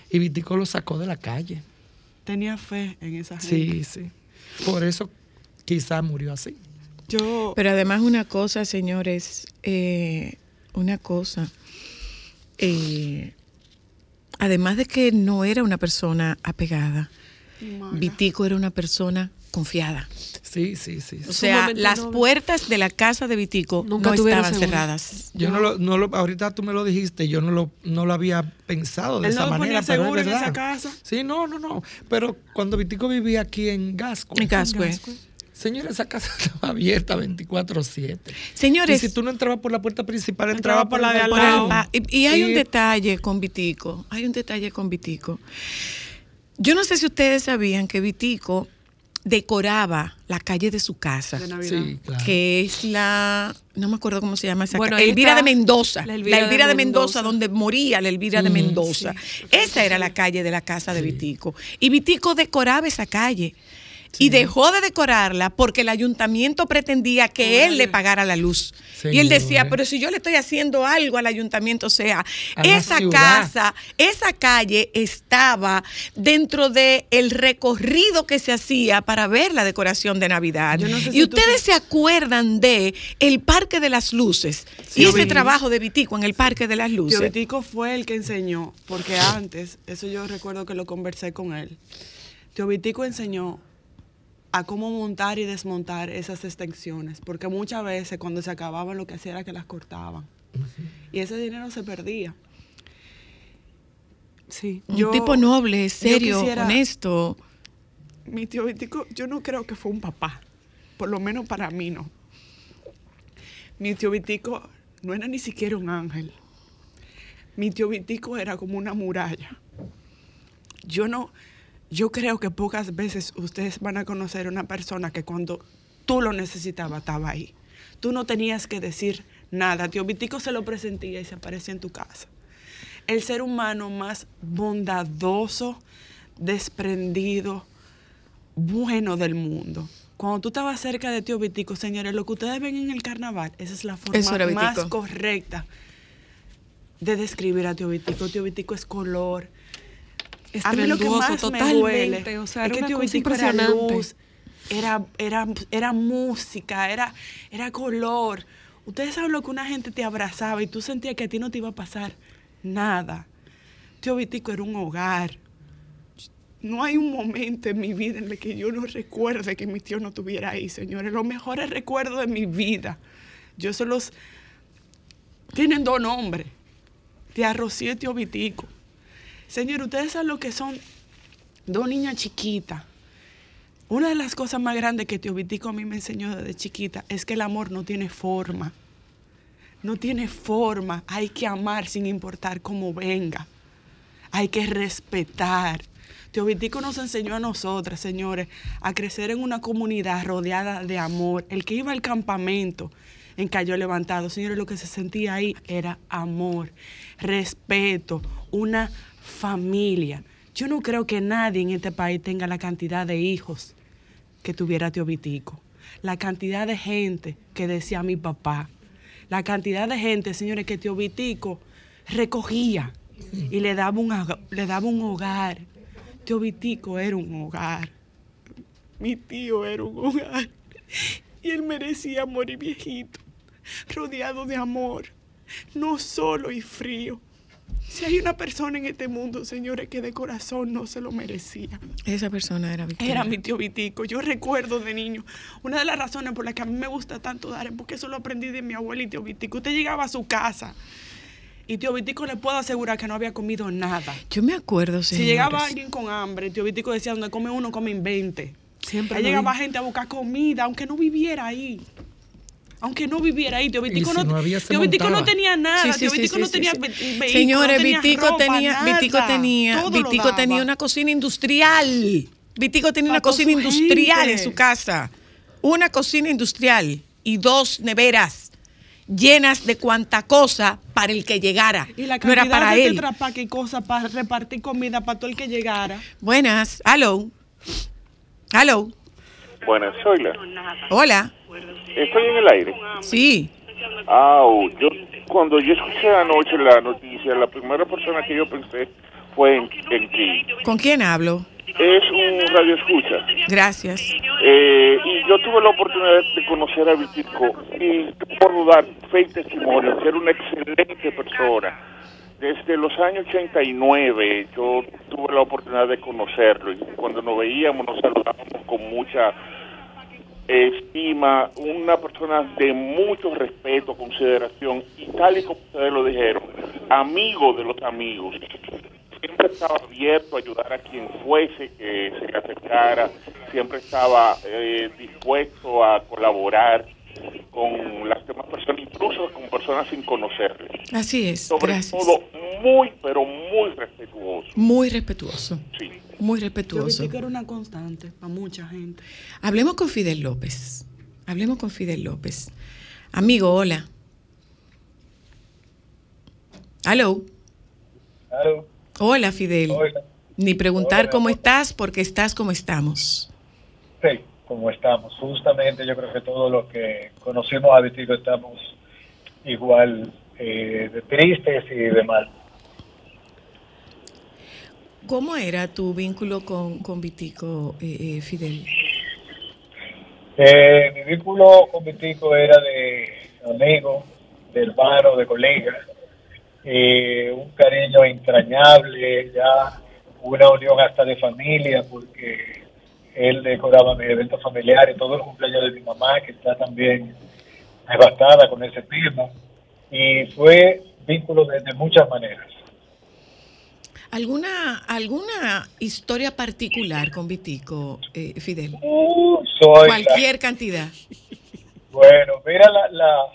y Vitico lo sacó de la calle. Tenía fe en esa gente. Sí, sí. Por eso quizás murió así. Yo, Pero además una cosa, señores, eh, una cosa. eh, además de que no era una persona apegada, Mara, Vitico era una persona confiada. Sí, sí, sí. O sea, las puertas de la casa de Vitico Nunca no tuvieron estaban seguro. cerradas. Yo no lo, no lo, ahorita tú me lo dijiste, yo no lo, no lo había pensado de Él esa no manera, ponía pero es seguro en verdad. esa casa. Sí, no, no, no. Pero cuando Vitico vivía aquí en Gasco, En Gascue. señora, esa casa estaba abierta 24/7. Y Señores, si tú no entrabas por la puerta principal, Entraba entraba por la de al lado. y, y hay un Y- detalle con Vitico, hay un detalle con Vitico. Yo no sé si ustedes sabían que Vitico decoraba la calle de su casa. de Navidad. Sí, claro. que es la, no me acuerdo cómo se llama esa Bueno, ca- ahí Elvira de Mendoza. la La Elvira de de, Mendoza, Mendoza. donde moría la Elvira de Mendoza. Esa era la calle de la casa de Vitico. Y Vitico decoraba esa calle. Y dejó de decorarla porque el ayuntamiento pretendía que él le pagara la luz. Y él decía, pero si yo le estoy haciendo algo al ayuntamiento, o sea, A esa casa, esa calle estaba dentro del el recorrido que se hacía para ver la decoración de Navidad. Yo no sé y si ustedes te- se acuerdan de el Parque de las Luces Sí, y ese trabajo de Vitico en el Parque de las Luces. Vitico fue el que enseñó, porque antes, eso yo recuerdo que lo conversé con él. Tío Vitico enseñó a cómo montar y desmontar esas extensiones, porque muchas veces cuando se acababan lo que hacía era que las cortaban. Y ese dinero se perdía. Sí. Un Yo- tipo noble, serio, quisiera- honesto. Mi tío Vitico, yo no creo que fue un papá, por lo menos para mí no. Mi tío Vitico no era ni siquiera un ángel. Mi tío Vitico era como una muralla. Yo no, yo creo que pocas veces ustedes van a conocer una persona que cuando tú lo necesitabas estaba ahí. Tú no tenías que decir nada. Tío Vitico se lo presentía y se aparecía en tu casa. El ser humano más bondadoso, desprendido, bueno del mundo. Cuando tú estabas cerca de Tío Vitico, señores, lo que ustedes ven en el carnaval, esa es la forma más correcta de describir a Tío Vitico. Tío Vitico es color. Me totalmente, o sea, es era que una Tío cosa Vitico era impresionante. luz, era, era, era música, era, era color. Ustedes saben lo que una gente te abrazaba y tú sentías que a ti no te iba a pasar nada. Tío Vitico era un hogar. No hay un momento en mi vida en el que yo no recuerde que mi tío no estuviera ahí, señores. Los mejores recuerdos de mi vida. Yo se los... Tienen dos nombres. Tía Rocío y tío Vitico. Señor, ustedes saben lo que son dos niñas chiquitas. Una de las cosas más grandes que Tío Vitico a mí me enseñó desde chiquita es que el amor no tiene forma. No tiene forma. Hay que amar sin importar cómo venga. Hay que respetar. Tío Vitico nos enseñó a nosotras, señores, a crecer en una comunidad rodeada de amor. El que iba al campamento en Cayo Levantado, señores, lo que se sentía ahí era amor, respeto, una familia. Yo no creo que nadie en este país tenga la cantidad de hijos que tuviera Tío Vitico. La cantidad de gente que decía mi papá. La cantidad de gente, señores, que Tío Vitico recogía y le daba un, le daba un hogar. Tío Vitico era un hogar. Mi tío era un hogar. Y él merecía morir viejito, rodeado de amor, no solo y frío. Si hay una persona en este mundo, señores, que de corazón no se lo merecía, Esa persona era Victoria. era mi tío Vitico. Yo recuerdo de niño, una de las razones por las que a mí me gusta tanto dar es porque eso lo aprendí de mi abuela y tío Vitico. Usted llegaba a su casa y tío Vitico le puedo asegurar que no había comido nada. Yo me acuerdo, Si señores. llegaba alguien con hambre, tío Vitico decía, donde come uno, comen 20. Siempre Ahí llegaba gente a buscar comida, aunque no viviera ahí. Aunque no viviera ahí, tío Vitico, si no, no había, se tío Vitico no montaba. tenía nada, Sí, sí, tío sí, Vitico sí, no sí, tenía sí. ve- vehículo, Señores, no tenía Vitico ropa, tenía, Vitico nada. tenía, Todo lo Vitico tenía daba. una cocina industrial. Vitico tenía una cocina industrial gente. en su casa. Una cocina industrial y dos neveras llenas de cuanta cosa para el que llegara. Y la no era para de él. Y cosas para repartir comida para todo el que llegara. Buenas. Hello. Hello. Buenas, soy la. Hola. Estoy en el aire. Sí. Ah, yo cuando yo escuché anoche la noticia, la primera persona que yo pensé fue en, en ti. ¿Con quién hablo? Es un radio escucha. Gracias. Eh, y yo tuve la oportunidad de conocer a Vitico y puedo dar fe y testimonio que era una excelente persona. Desde los años 89 yo tuve la oportunidad de conocerlo y cuando nos veíamos nos saludábamos con mucha estima, una persona de mucho respeto, consideración y tal y como ustedes lo dijeron, amigo de los amigos. Siempre estaba abierto a ayudar a quien fuese que se le acercara, siempre estaba eh, dispuesto a colaborar con las demás personas, incluso con personas sin conocerle. Así es. Sobre Gracias. todo muy, pero muy respetuoso. Muy respetuoso. Sí. Muy respetuoso. Vitico era una constante para mucha gente. Hablemos con Fidel López. Hablemos con Fidel López. Amigo, hola. Aló. Hola, Fidel. Hola. Ni preguntar Hola, cómo estás porque estás como estamos. Sí, como estamos. Justamente yo creo que todos los que conocimos a Vitico estamos igual eh, de tristes y de mal. ¿Cómo era tu vínculo con, con Vitico, eh, eh, Fidel? Eh, mi vínculo con Vitico era de amigo, de hermano, de colega. Eh, un cariño entrañable, ya una unión hasta de familia, porque él decoraba mis eventos familiares, todo el cumpleaños de mi mamá, que está también devastada con ese tema. Y fue vínculo de, de muchas maneras. ¿Alguna, alguna historia particular con Vitico, eh, Fidel? Uh, soy la- Cualquier cantidad. Bueno, mira la, la,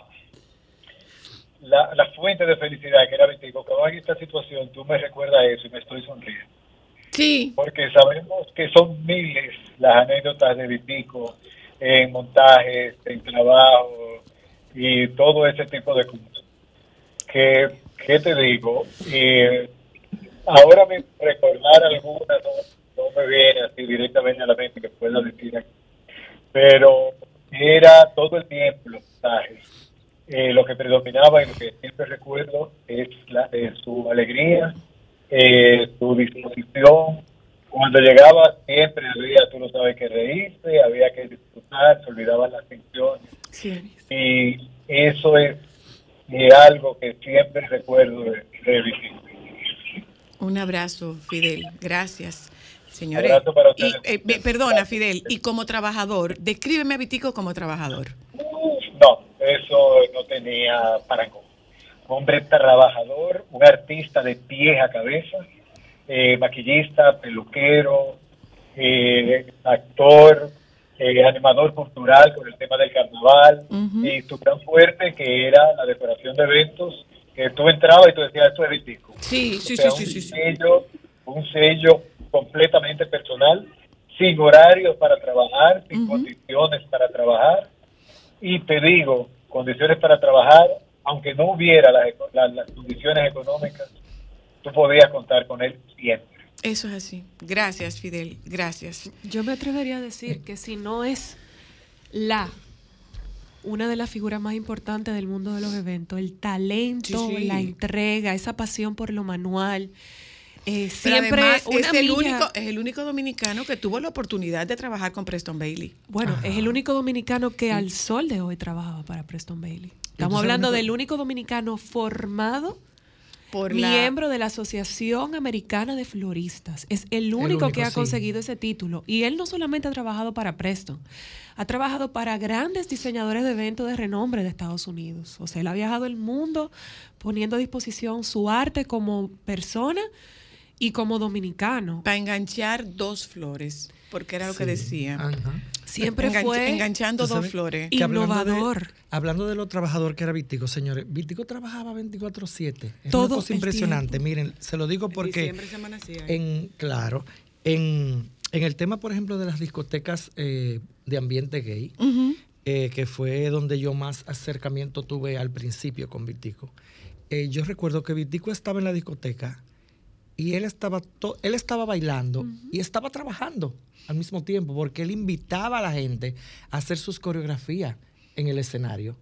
la, la fuente de felicidad que era Vitico, que en esta situación tú me recuerdas eso y me estoy sonriendo. Sí. Porque sabemos que son miles las anécdotas de Vitico en montajes, en trabajo y todo ese tipo de cosas. Que, ¿Qué te digo? Eh, ahora me recordar alguna no, no me viene así directamente a la mente que pueda decir aquí. Pero era todo el tiempo los mensajes. Eh, lo que predominaba y lo que siempre recuerdo es la, eh, su alegría, eh, su disposición. Cuando llegaba siempre había, tú lo sabes, que reírse, había que disfrutar, se olvidaban las tensiones. Sí. Y eso es algo que siempre recuerdo de, de. Un abrazo, Fidel. Gracias. Señores, Abrazo para y, eh, perdona, Fidel, y como trabajador, descríbeme a Vitico como trabajador. No, eso no tenía parangón. Hombre trabajador, un artista de pies a cabeza, eh, maquillista, peluquero, eh, actor, eh, animador cultural con el tema del carnaval y su gran fuerte que era la decoración de eventos, que tú entrabas y tú decías, esto es Vitico. Sí, sí, O sea, sí, sí, un sí, sí. sello, un sello completamente personal, sin horarios para trabajar, sin condiciones para trabajar. Y te digo, condiciones para trabajar, aunque no hubiera las, eco- la- las condiciones económicas, tú podías contar con él siempre. Eso es así. Gracias, Fidel. Gracias. Yo me atrevería a decir que si no es la una de las figuras más importantes del mundo de los eventos, el talento, Sí, sí. la entrega, esa pasión por lo manual. eh, siempre además, una es, el milla- único, es el único dominicano que tuvo la oportunidad de trabajar con Preston Bailey. Bueno, es el único dominicano que al sol de hoy trabajaba para Preston Bailey. Estamos hablando del único dominicano formado Por la- miembro de la Asociación Americana de Floristas. Es el único, único, que ha sí. conseguido ese título. Y él no solamente ha trabajado para Preston, ha trabajado para grandes diseñadores de eventos de renombre de Estados Unidos. O sea, él ha viajado el mundo poniendo a disposición su arte como persona y como dominicano. Para enganchar dos flores, porque era lo que decía. Ajá. Siempre Enganch- fue enganchando ¿Tú dos flores. que hablando de- innovador. Hablando de lo trabajador que era Vitico, señores, Vitico trabajaba 24/7. Es Todo una cosa impresionante. Miren, se lo digo porque diciembre se amanecía. en claro, en, en el tema, por ejemplo, de las discotecas eh, de ambiente gay, eh, que fue donde yo más acercamiento tuve al principio con Vitico. eh, yo recuerdo que Vitico estaba en la discoteca y él estaba, to- él estaba bailando y estaba trabajando al mismo tiempo porque él invitaba a la gente a hacer sus coreografías en el escenario.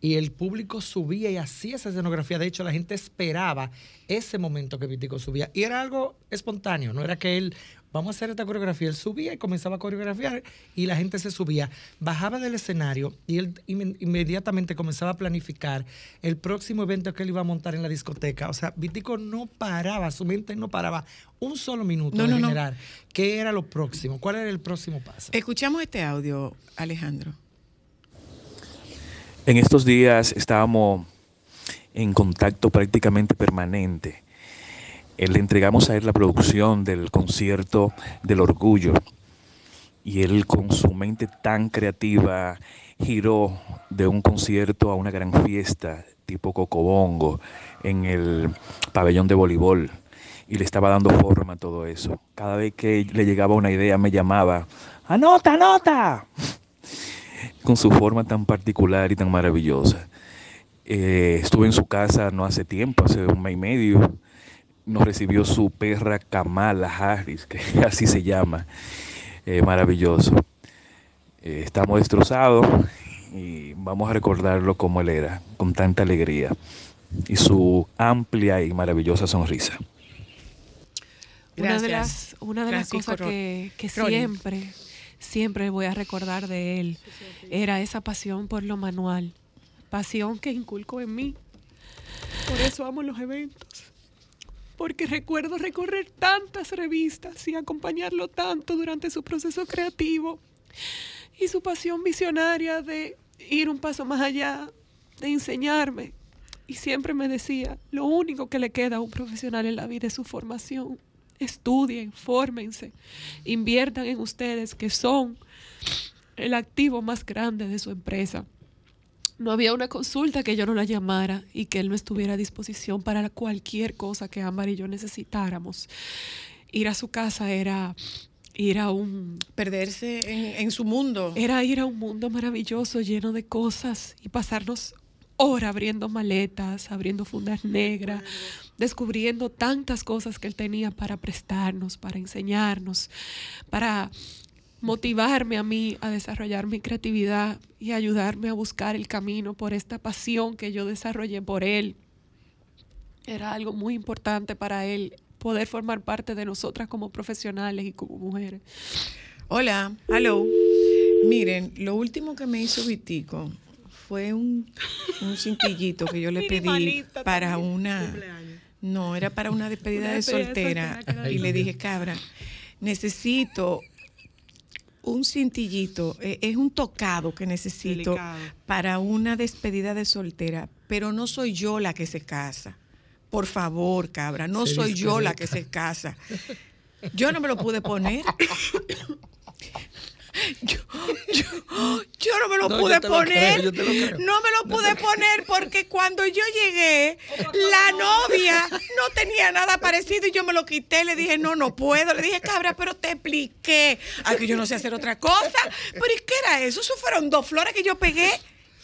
Y el público subía y hacía esa escenografía. De hecho, la gente esperaba ese momento que Vitico subía. Y era algo espontáneo, no era que él, vamos a hacer esta coreografía. Él subía y comenzaba a coreografiar y la gente se subía. Bajaba del escenario y él inme- inmediatamente comenzaba a planificar el próximo evento que él iba a montar en la discoteca. O sea, Vitico no paraba, su mente no paraba un solo minuto No, de no, no. generar. ¿Qué era lo próximo? ¿Cuál era el próximo paso? Escuchamos este audio, Alejandro. En estos días estábamos en contacto prácticamente permanente. Eh, Le entregamos a él la producción del concierto del orgullo y él con su mente tan creativa giró de un concierto a una gran fiesta tipo cocobongo en el pabellón de voleibol y le estaba dando forma a todo eso. Cada vez que le llegaba una idea me llamaba, anota, anota con su forma tan particular y tan maravillosa. Eh, estuve en su casa no hace tiempo, hace un mes y medio. Nos recibió su perra Kamala Harris, que así se llama. Eh, maravilloso. Eh, estamos destrozados y vamos a recordarlo como él era, con tanta alegría y su amplia y maravillosa sonrisa. Una de las, una de las cosas que, siempre, siempre voy a recordar de él era esa pasión por lo manual. Pasión que inculcó en mí. Por eso amo los eventos. Porque recuerdo recorrer tantas revistas y acompañarlo tanto durante su proceso creativo. Y su pasión visionaria de ir un paso más allá, de enseñarme. Y siempre me decía, lo único que le queda a un profesional en la vida es su formación. Estudien, fórmense, inviertan en ustedes que son el activo más grande de su empresa. No había una consulta que yo no la llamara y que él no estuviera a disposición para cualquier cosa que Ámbar y yo necesitáramos. Ir a su casa era ir a un Perderse en, en su mundo. era ir a un mundo maravilloso lleno de cosas y pasarnos horas abriendo maletas, abriendo fundas negras, descubriendo tantas cosas que él tenía para prestarnos, para enseñarnos, para motivarme a mí a desarrollar mi creatividad y ayudarme a buscar el camino por esta pasión que yo desarrollé por él. Era algo muy importante para él poder formar parte de nosotras como profesionales y como mujeres. Hola, hello. Miren, lo último que me hizo Vitico fue un, un cintillito que yo le pedí para también. una... No, era para una despedida Una de despedida de soltera. Y le dije, cabra, necesito un cintillito. eh, Es un tocado que necesito Delicado. para una despedida de soltera. Pero no soy yo la que se casa. Por favor, cabra, no soy yo la que se casa. Yo no me lo pude poner. Yo, yo- yo no me lo No, pude lo poner. creo, lo. No me lo pude poner porque cuando yo llegué, la novia no tenía nada parecido y yo me lo quité. Le dije, no, no puedo. Le dije, cabra, pero te expliqué. Ay, que yo no sé hacer otra cosa. Pero ¿y qué era eso? Eso fueron dos flores que yo pegué.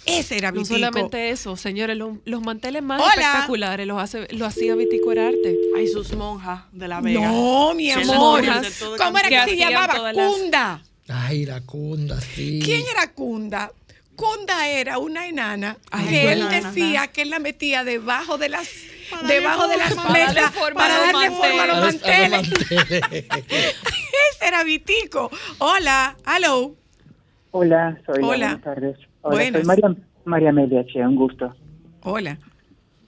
Ese era No Vitico. solamente eso, señores, lo- los manteles más Hola. espectaculares los hace, lo hacía Vitico Herarte. Ay, sus monjas de la Vega. No, mi amor. monjas ¿Cómo era que que se llamaba? las- Cunda. Ay, la cunda, sí. ¿Quién era Cunda? Cunda era una enana Ay, que él decía que él la metía debajo de las Para debajo de las forma, para darle mesas forma para a los darle forma a los manteles. Ese era Vitico. Hola, hello. Hola, soy Hola. buenas tardes. Hola, Buenas. soy María, María Amelia Che, un gusto. Hola.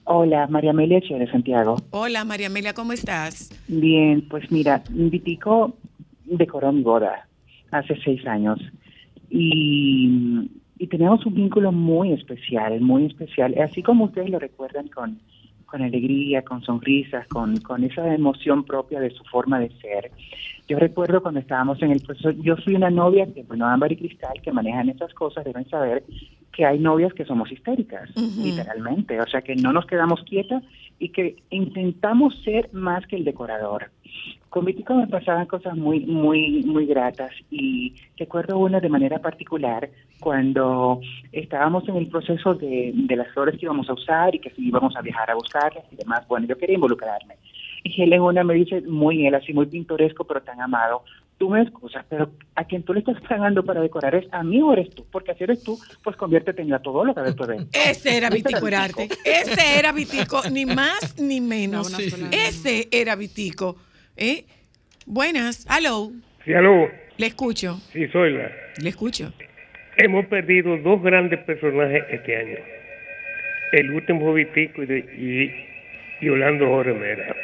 Hola, María Amelia Che de Santiago. Hola, María Amelia, ¿cómo estás? Bien, pues mira, Vitico decoró mi boda hace seis años y, y teníamos un vínculo muy especial, muy especial, así como ustedes lo recuerdan con, con alegría, con sonrisas, con, con esa emoción propia de su forma de ser. Yo recuerdo cuando estábamos en el proceso, yo soy una novia que, bueno, Ámbar y Cristal, que manejan esas cosas, deben saber que hay novias que somos histéricas, Ujú. literalmente, o sea que no nos quedamos quietas y que intentamos ser más que el decorador. Con Vitico me pasaban cosas muy, muy, muy gratas y recuerdo una de manera particular cuando estábamos en el proceso de, de las flores que íbamos a usar y que si íbamos a viajar a buscarlas y demás. Bueno, yo quería involucrarme. Y él en una me dice, muy él, así muy pintoresco, pero tan amado, tú me excusas, pero a quien tú le estás pagando para decorar es a mí o eres tú, porque si eres tú, pues conviértete en la todóloga de él. Ese era Vitico. Ese era Vitico, ni más ni menos. No, una sola Ese era Vitico. ¿Eh? Buenas, hello. Sí, aló, Le escucho, sí, soy la. le escucho. Hemos perdido dos grandes personajes este año. El último Vitico y, de, y, y Orlando Jorge Mera.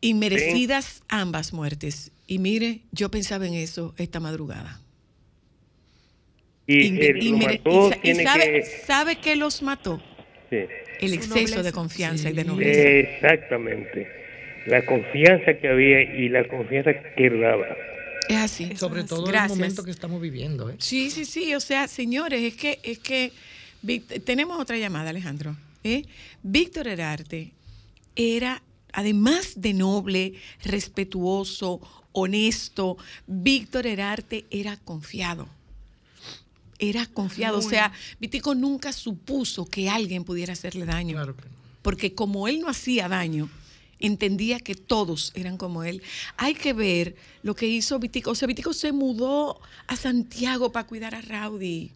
Inmerecidas ambas muertes. Y mire, yo pensaba en eso esta madrugada. Y Inme- el que lo inmere- mató y sa- y tiene sabe, que... sabe qué los mató? sí, El exceso de confianza y de nobleza. exactamente. La confianza que había y la confianza que daba. Es así. Sobre todo Gracias. el momento que estamos viviendo. ¿eh? Sí, sí, sí. O sea, señores, es que, es que tenemos otra llamada, Alejandro. ¿eh? Víctor Herarte era, además de noble, respetuoso, honesto, Víctor Herarte era confiado. Era confiado. O sea, Vitico nunca supuso que alguien pudiera hacerle daño. Claro que no. porque como él no hacía daño, entendía que todos eran como él. Hay que ver lo que hizo Vitico. O sea, Vitico se mudó a Santiago para cuidar a Rowdy.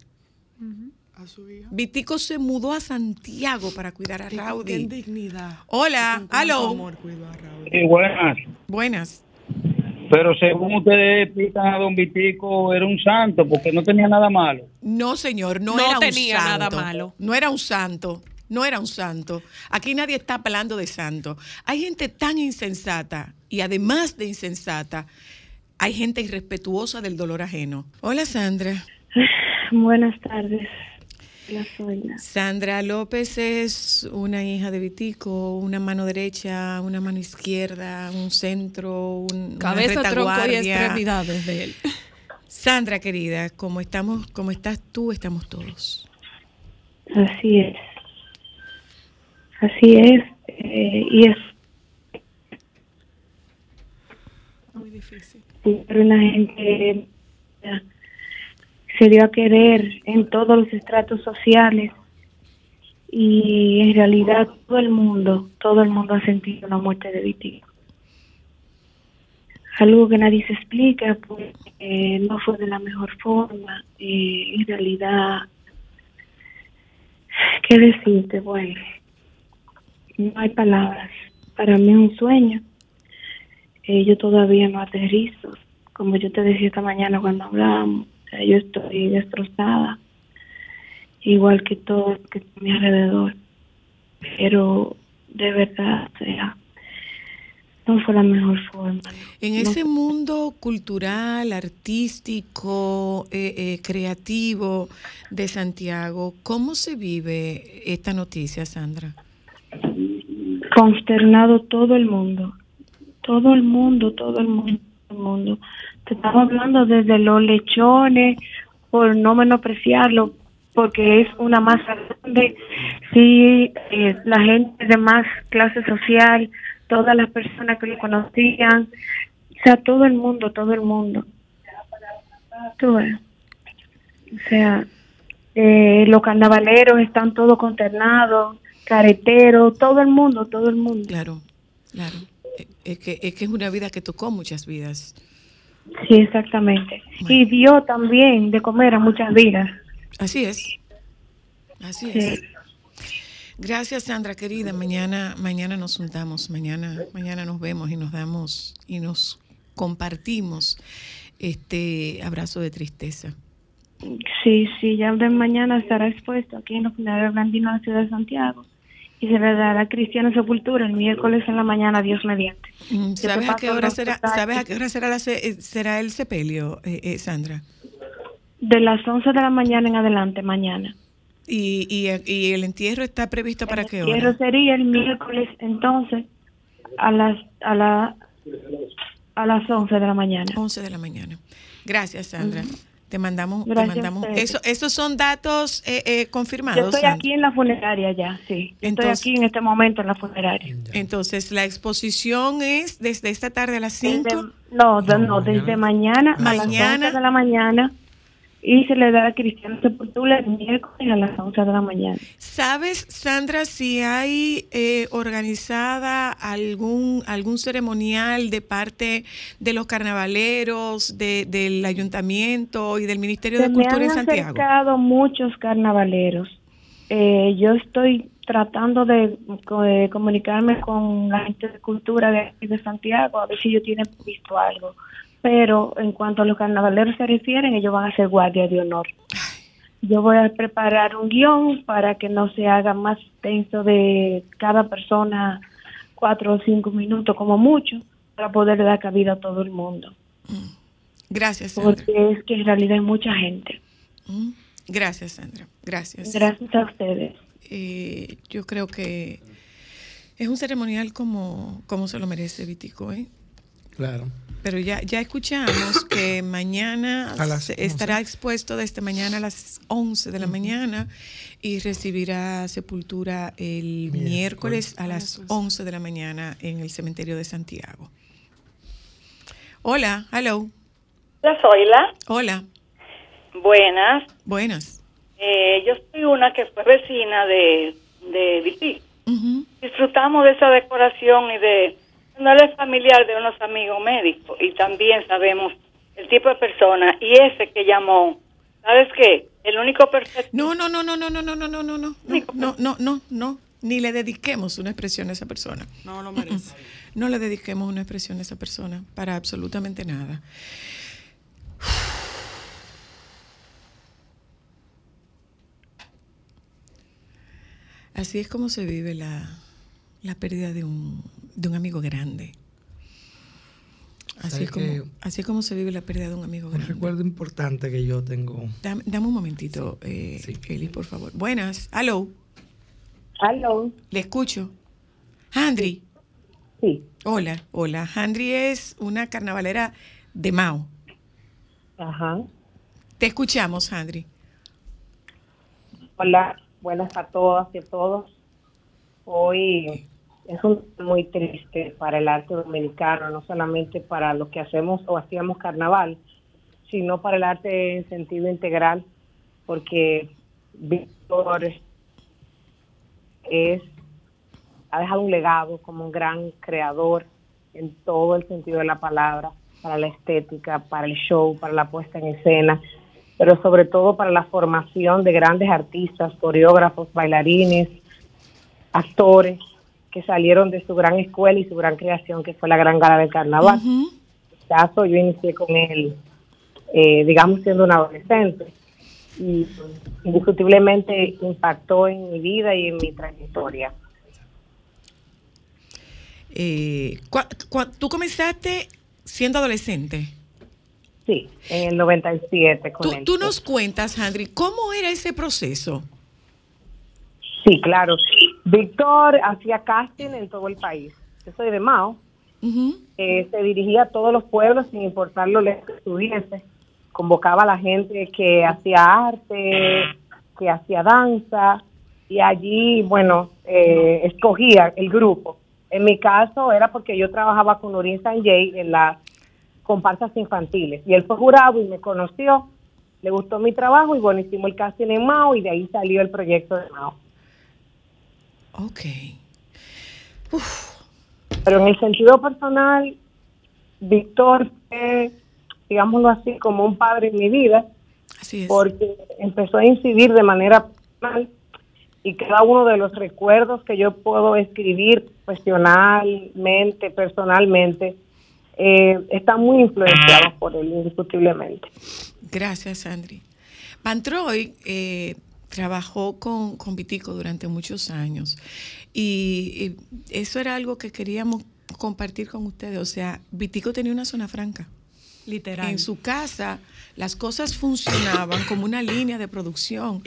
A su hija. Vitico se mudó a Santiago para cuidar a Y con qué Rowdy. dignidad. Hola, aló. amor cuidó a Raúl. Sí, buenas. Buenas. Pero según ustedes explican a Don Vitico, era un santo porque no tenía nada malo. No, señor, no, No era tenía un nada santo. malo. No era un santo. No era un santo. Aquí nadie está hablando de santo. Hay gente tan insensata y además de insensata, hay gente irrespetuosa del dolor ajeno. Hola, Sandra. Buenas tardes. Sandra López es una hija de Vitico, una mano derecha, una mano izquierda, un centro, un, una Cabeza, tronco y retaguardia. extremidades de él. Sandra, querida, como estamos, como estás tú, estamos todos. Así es. Así es. eh, y es Muy difícil. pero una gente eh, se dio a querer en todos los estratos sociales y en realidad todo el mundo, todo el mundo ha sentido la muerte de Vitico. Algo que nadie se explica porque eh, no fue de la mejor forma. eh, en realidad, ¿qué decirte? Bueno, no hay palabras. Para mí es un sueño. Eh, yo todavía no aterrizo. Como yo te decía esta mañana cuando hablábamos, yo estoy destrozada, igual que todo que está a mi alrededor. Pero de verdad, o sea, no fue la mejor forma. En No ese mundo cultural, artístico, eh, eh, creativo de Santiago, ¿cómo se vive esta noticia, Sandra? Consternado todo el mundo, Todo el mundo, todo el mundo, el mundo. Te estamos hablando desde los lechones, por no menospreciarlo, porque es una masa grande. Sí, eh, la gente de más clase social, todas las personas que lo conocían, o sea, todo el mundo, todo el mundo. Tú. O sea, eh, los carnavaleros están todos consternados, careteros, todo el mundo, todo el mundo. Claro, claro. Eh, Es que, es que es una vida que tocó muchas vidas. Sí, exactamente. Y dio también de comer a muchas vidas. Así es. Así Sí. es. Gracias, Sandra, querida. Mañana, mañana nos juntamos, mañana, mañana nos vemos y nos damos y nos compartimos este abrazo de tristeza. Sí, sí, ya de mañana estará expuesto aquí en los Blandino de la ciudad de Santiago. Y se le dará cristiana sepultura el miércoles en la mañana, Dios mediante. Mm, ¿Sabes a qué hora será? ¿Sabes a qué hora será, la eh, será el sepelio, eh, eh, Sandra? De las 11 de la mañana en adelante, mañana. Y, y, y el entierro está previsto para qué hora? Quiero sería el miércoles, entonces, a las, a la, a las 11 de la mañana. 11 de la mañana. Gracias, Sandra. Te mandamos, te Gracias a mandamos. Eso, esos son datos eh, eh, confirmados. Yo estoy Sandra. aquí en la funeraria ya, sí. Yo Entonces- estoy aquí en este momento en la funeraria. Entonces, la exposición es desde esta tarde a las 5. No, de- no, desde mañana, a las Mañana. 11 de la mañana y se le da a Cristiano Sepultura el miércoles a las 11 de la mañana. ¿Sabes, Sandra, si hay eh, organizada algún algún ceremonial de parte de los carnavaleros, de- del ayuntamiento y del Ministerio de Se me Cultura han en Santiago? acercado muchos carnavaleros. Eh, yo estoy tratando de, de comunicarme con la gente de cultura de, de Santiago a ver si ellos tienen visto algo. Pero en cuanto a los carnavaleros se refieren, ellos van a ser guardia de honor. Yo voy a preparar un guion para que no se haga más tenso de cada persona cuatro o cinco minutos como mucho para poder dar cabida a todo el mundo. Gracias, Sandra. Porque es que en realidad hay mucha gente. Mm. Gracias, Sandra. Gracias. Gracias a ustedes. Eh, yo creo que es un ceremonial como, como se lo merece Vitico, ¿eh? Claro. Pero ya, ya escuchamos que mañana A las se- estará expuesto desde mañana a las 11 de la mañana y recibirá sepultura el miércoles a las 11 de la mañana en el cementerio de Santiago. Hola, hello. Hola, Zoila. Hola, Buenas. buenas. Eh, yo soy una que fue vecina de, de Viti. Disfrutamos de esa decoración y de... No él es familiar de unos amigos médicos y también sabemos el tipo de persona. Y ese que llamó, ¿sabes qué? El único perfecto... No, no, no, no, no, no, no, no, no, no, no, no, no, no, no, ni le dediquemos una expresión a esa persona. No lo merece. No le dediquemos una expresión a esa persona para absolutamente nada. Así es como se vive la, la pérdida de un, de un amigo grande. Así ¿Sabe es, como, así es como se vive la pérdida de un amigo Un grande. recuerdo importante que yo tengo. Dame, dame un momentito, eh, Eli, por favor. Buenas. Aló. Aló. Le escucho. Handry. Sí. Hola, hola. Handry es una carnavalera de Mao. Ajá. Te escuchamos, Handry. Hola, buenas a todas y a todos. Hoy es un muy triste para el arte dominicano, no solamente para lo que hacemos o hacíamos carnaval, sino para el arte en sentido integral, porque Víctor es ha dejado un legado como un gran creador en todo el sentido de la palabra, para la estética, para el show, para la puesta en escena, pero sobre todo para la formación de grandes artistas, coreógrafos, bailarines, actores que salieron de su gran escuela y su gran creación, que fue la Gran Gala del Carnaval. En mi caso, yo inicié con él, eh, digamos, siendo un adolescente y indiscutiblemente impactó en mi vida y en mi trayectoria. Eh, ¿Tú comenzaste siendo adolescente? Sí, en el 97 con Tú, él. tú nos cuentas, Handry, ¿cómo era ese proceso? Sí, claro. Víctor hacía casting en todo el país. Yo soy de Mao Eh, se dirigía a todos los pueblos sin importar lo lejos que estuviese. Convocaba a la gente que hacía arte, que hacía danza, y allí, bueno, eh, escogía el grupo. En mi caso era porque yo trabajaba con Nurín Sanjay en las comparsas infantiles, y él fue jurado y me conoció, le gustó mi trabajo, y bueno, hicimos el casting en Mao, y de ahí salió el proyecto de Mao. Ok. Pero en el sentido personal, Víctor fue, digámoslo así, como un padre en mi vida, porque empezó a incidir de manera personal y cada uno de los recuerdos que yo puedo escribir profesionalmente, personalmente, eh, están muy influenciados por él, indiscutiblemente. Gracias, Sandri. Pantroy eh, trabajó con, con Vitico durante muchos años y, y eso era algo que queríamos compartir con ustedes. O sea, Vitico tenía una zona franca. Literal. En su casa las cosas funcionaban como una línea de producción.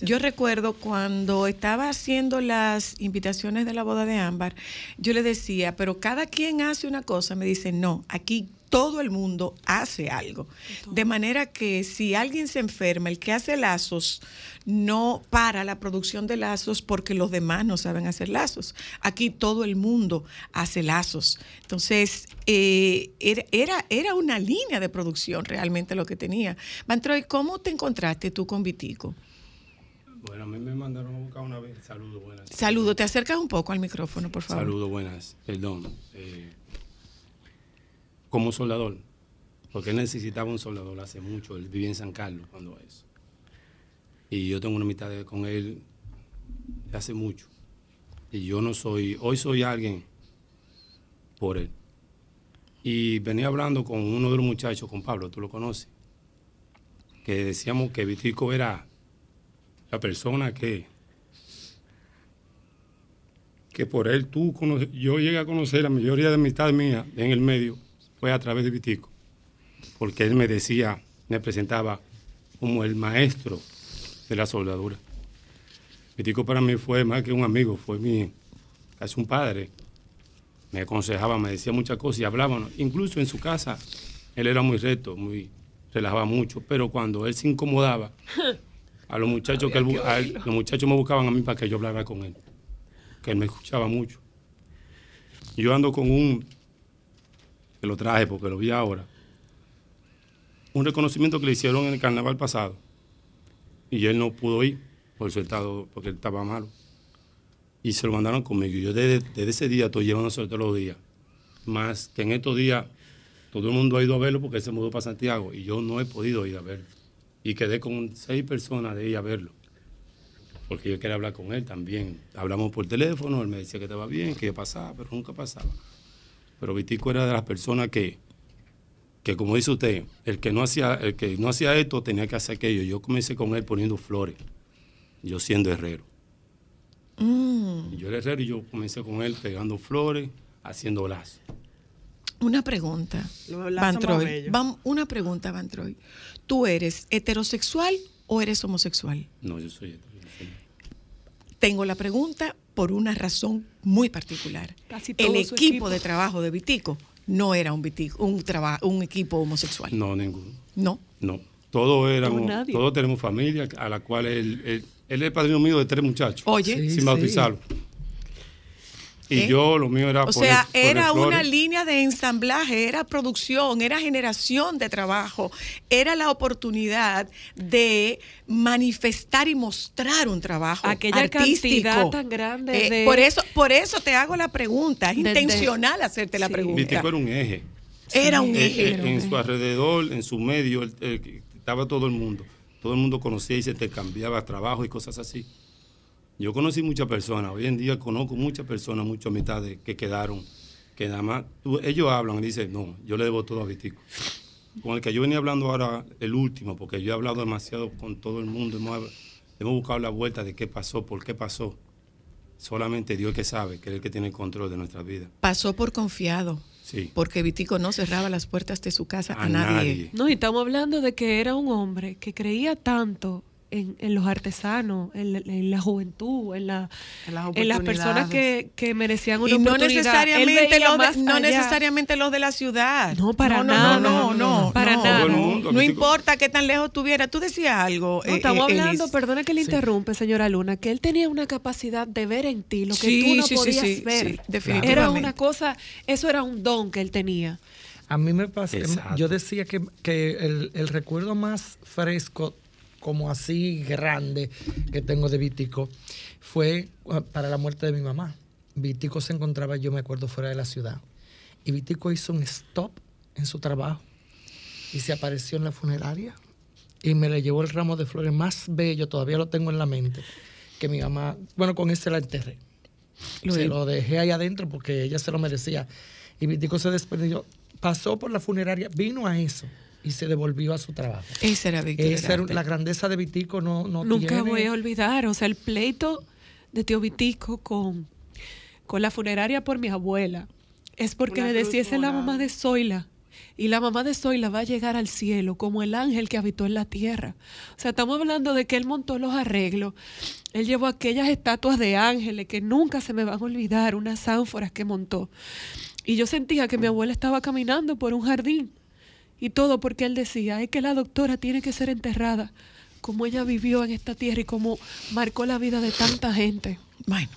Yo recuerdo cuando estaba haciendo las invitaciones de la boda de Ámbar, yo le decía, pero cada quien hace una cosa, me dice, no, aquí todo el mundo hace algo. De manera que si alguien se enferma, el que hace lazos no para la producción de lazos porque los demás no saben hacer lazos. Aquí todo el mundo hace lazos. Entonces, eh, era, era, era una línea de producción realmente lo que tenía. Mantroy, ¿cómo te encontraste tú con Vitico? Bueno, a mí me mandaron a buscar una vez. Saludos, buenas. Saludo, te acercas un poco al micrófono, por favor. Saludos, buenas. Perdón. eh, como soldador, porque él necesitaba un soldador hace mucho. Él vivía en San Carlos cuando eso. Y yo tengo una amistad con él hace mucho. Y yo no soy, hoy soy alguien por él. Y venía hablando con uno de los muchachos, con Pablo, tú lo conoces, que decíamos que Vitico era la persona que, que por él tú conoces, yo llegué a conocer la mayoría de amistades mías en el medio fue a través de Vitico, porque él me decía, me presentaba como el maestro de la soldadura. Vitico para mí fue más que un amigo, fue mi, casi un padre. Me aconsejaba, me decía muchas cosas y hablábamos. Incluso en su casa, él era muy recto, muy, relajaba mucho, pero cuando él se incomodaba, a los muchachos que él a él- los muchachos me buscaban a mí para que yo hablara con él, que él me escuchaba mucho. Yo ando con un, que lo traje porque lo vi ahora, un reconocimiento que le hicieron en el carnaval pasado y él no pudo ir por su estado, porque él estaba malo. Y se lo mandaron conmigo. Y yo desde, desde ese día estoy llevándose todos los días. Más que en estos días todo el mundo ha ido a verlo porque él se mudó para Santiago y yo no he podido ir a verlo. Y quedé con seis personas de ir a verlo. Porque yo quería hablar con él también. Hablamos por teléfono, él me decía que estaba bien, que pasaba, pero nunca pasaba. Pero Vitico era de las personas que, que como dice usted, el que no hacía, el que no hacía esto tenía que hacer aquello. Yo comencé con él poniendo flores, yo siendo herrero. Mm, yo era herrero y yo comencé con él pegando flores, haciendo lazos. una pregunta, Van Troy. Vam- una pregunta, Van Troy. ¿Tú eres heterosexual o eres homosexual? No, yo soy herrero. Tengo la pregunta por una razón muy particular. Casi El equipo, de trabajo de Vitico no era un, Vitico, un, traba- un equipo homosexual. No, ninguno. No. No. Todos éramos, No, todos tenemos familia a la cual él, él, él es el padrino mío de tres muchachos. Oye. Sí, sin sí. Y ¿Eh? yo, lo mío era O poner- sea, poner era una línea de ensamblaje, era producción, era generación de trabajo, era la oportunidad de manifestar y mostrar un trabajo Aquella artístico. cantidad tan grande Eh, de- Por eso, por eso te hago la pregunta, es de- de- intencional hacerte la pregunta. Vitico era un eje. Era un Eh, eje. eh, en su alrededor, en su medio, estaba todo el mundo. Todo el mundo conocía y se te cambiaba trabajo y cosas así. Yo conocí muchas personas. Hoy en día conozco muchas personas, muchas amistades que quedaron, que nada más, tú- ellos hablan y dicen, no, yo le debo todo a Vitico. Con el que yo venía hablando ahora, el último, porque yo he hablado demasiado con todo el mundo, hemos, hemos buscado la vuelta de qué pasó, por qué pasó. Solamente Dios que sabe, que es el que tiene el control de nuestra vida. Pasó por confiado, Sí. porque Vitico no cerraba las puertas de su casa a, A nadie. nadie. No, y estamos hablando de que era un hombre que creía tanto en, en los artesanos, en, la- en la juventud, en, la, las en las personas que, que merecían una Y no oportunidad. Necesariamente, los de, no allá. necesariamente los de la ciudad. No, para no, no, nada. No, no, no, Para no. nada. Todo el mundo, No importa qué tan lejos tuviera. Tú decías algo. No, eh, estamos eh, hablando, Elis. perdona que le interrumpe, señora Luna, que él tenía una capacidad de ver en ti lo que Sí, tú no sí, sí, podías sí, ver. sí, definitivamente. Era una cosa, eso era un don que él tenía. A mí me pasa, Exacto. yo decía que, que el, el recuerdo más fresco, como así grande, que tengo de Vitico, fue para la muerte de mi mamá. Vitico se encontraba, yo me acuerdo, fuera de la ciudad. Y Vitico hizo un stop en su trabajo y se apareció en la funeraria y me le llevó el ramo de flores más bello, todavía lo tengo en la mente, que mi mamá, bueno, con ese la enterré. Lo se lo dejé ahí adentro porque ella se lo merecía. Y Vitico se despedió, pasó por la funeraria, vino a eso y se devolvió a su trabajo. Esa era Víctor Esa era la grandeza de Vitico, no, no Nunca tiene- voy a olvidar, o sea, el pleito de tío Vitico con, con la funeraria por mi abuela. Es porque Una le decía, esa es la mamá de Zoila. Y la mamá de Zoila va a llegar al cielo como el ángel que habitó en la tierra. O sea, estamos hablando de que él montó los arreglos. Él llevó aquellas estatuas de ángeles que nunca se me van a olvidar, unas ánforas que montó. Y yo sentía que mi abuela estaba caminando por un jardín. Y todo porque él decía, es que la doctora tiene que ser enterrada como ella vivió en esta tierra y como marcó la vida de tanta gente. Bueno,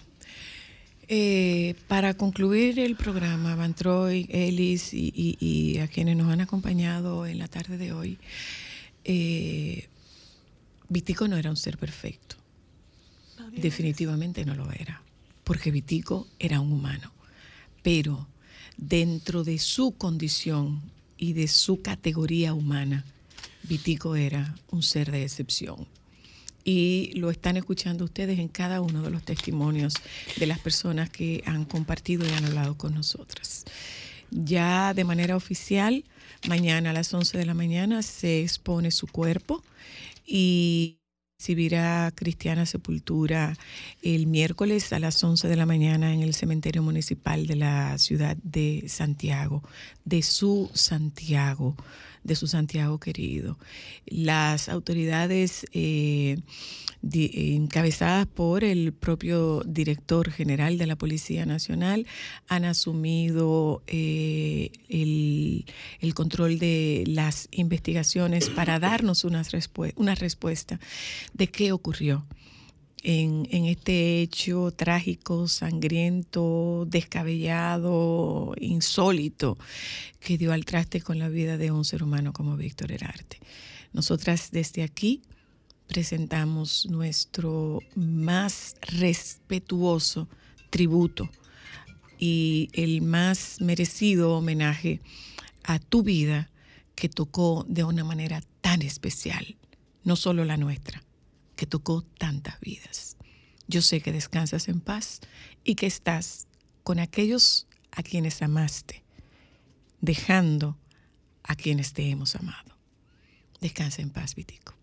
eh, para concluir el programa, Van Troy, Ellis y, y- y a quienes nos han acompañado en la tarde de hoy, eh, Vitico no era un ser perfecto. Definitivamente no lo era, porque Vitico era un humano. Pero dentro de su condición y de su categoría humana, Vitico era un ser de excepción y lo están escuchando ustedes en cada uno de los testimonios de las personas que han compartido y han hablado con nosotras. Ya de manera oficial, mañana a las 11 de la mañana se expone su cuerpo y recibirá cristiana sepultura el miércoles a las 11 de la mañana en el cementerio municipal de la ciudad de Santiago, de su Santiago, de su Santiago querido. Las autoridades eh, encabezadas por el propio director general de la Policía Nacional han asumido eh, el, el control de las investigaciones para darnos una respuesta de qué ocurrió en, este hecho trágico, sangriento, descabellado, insólito, que dio al traste con la vida de un ser humano como Víctor Herarte. Nosotras desde aquí presentamos nuestro más respetuoso tributo y el más merecido homenaje a tu vida que tocó de una manera tan especial, no solo la nuestra, que tocó tantas vidas. Yo sé que descansas en paz y que estás con aquellos a quienes amaste, dejando a quienes te hemos amado. Descansa en paz, Vitico.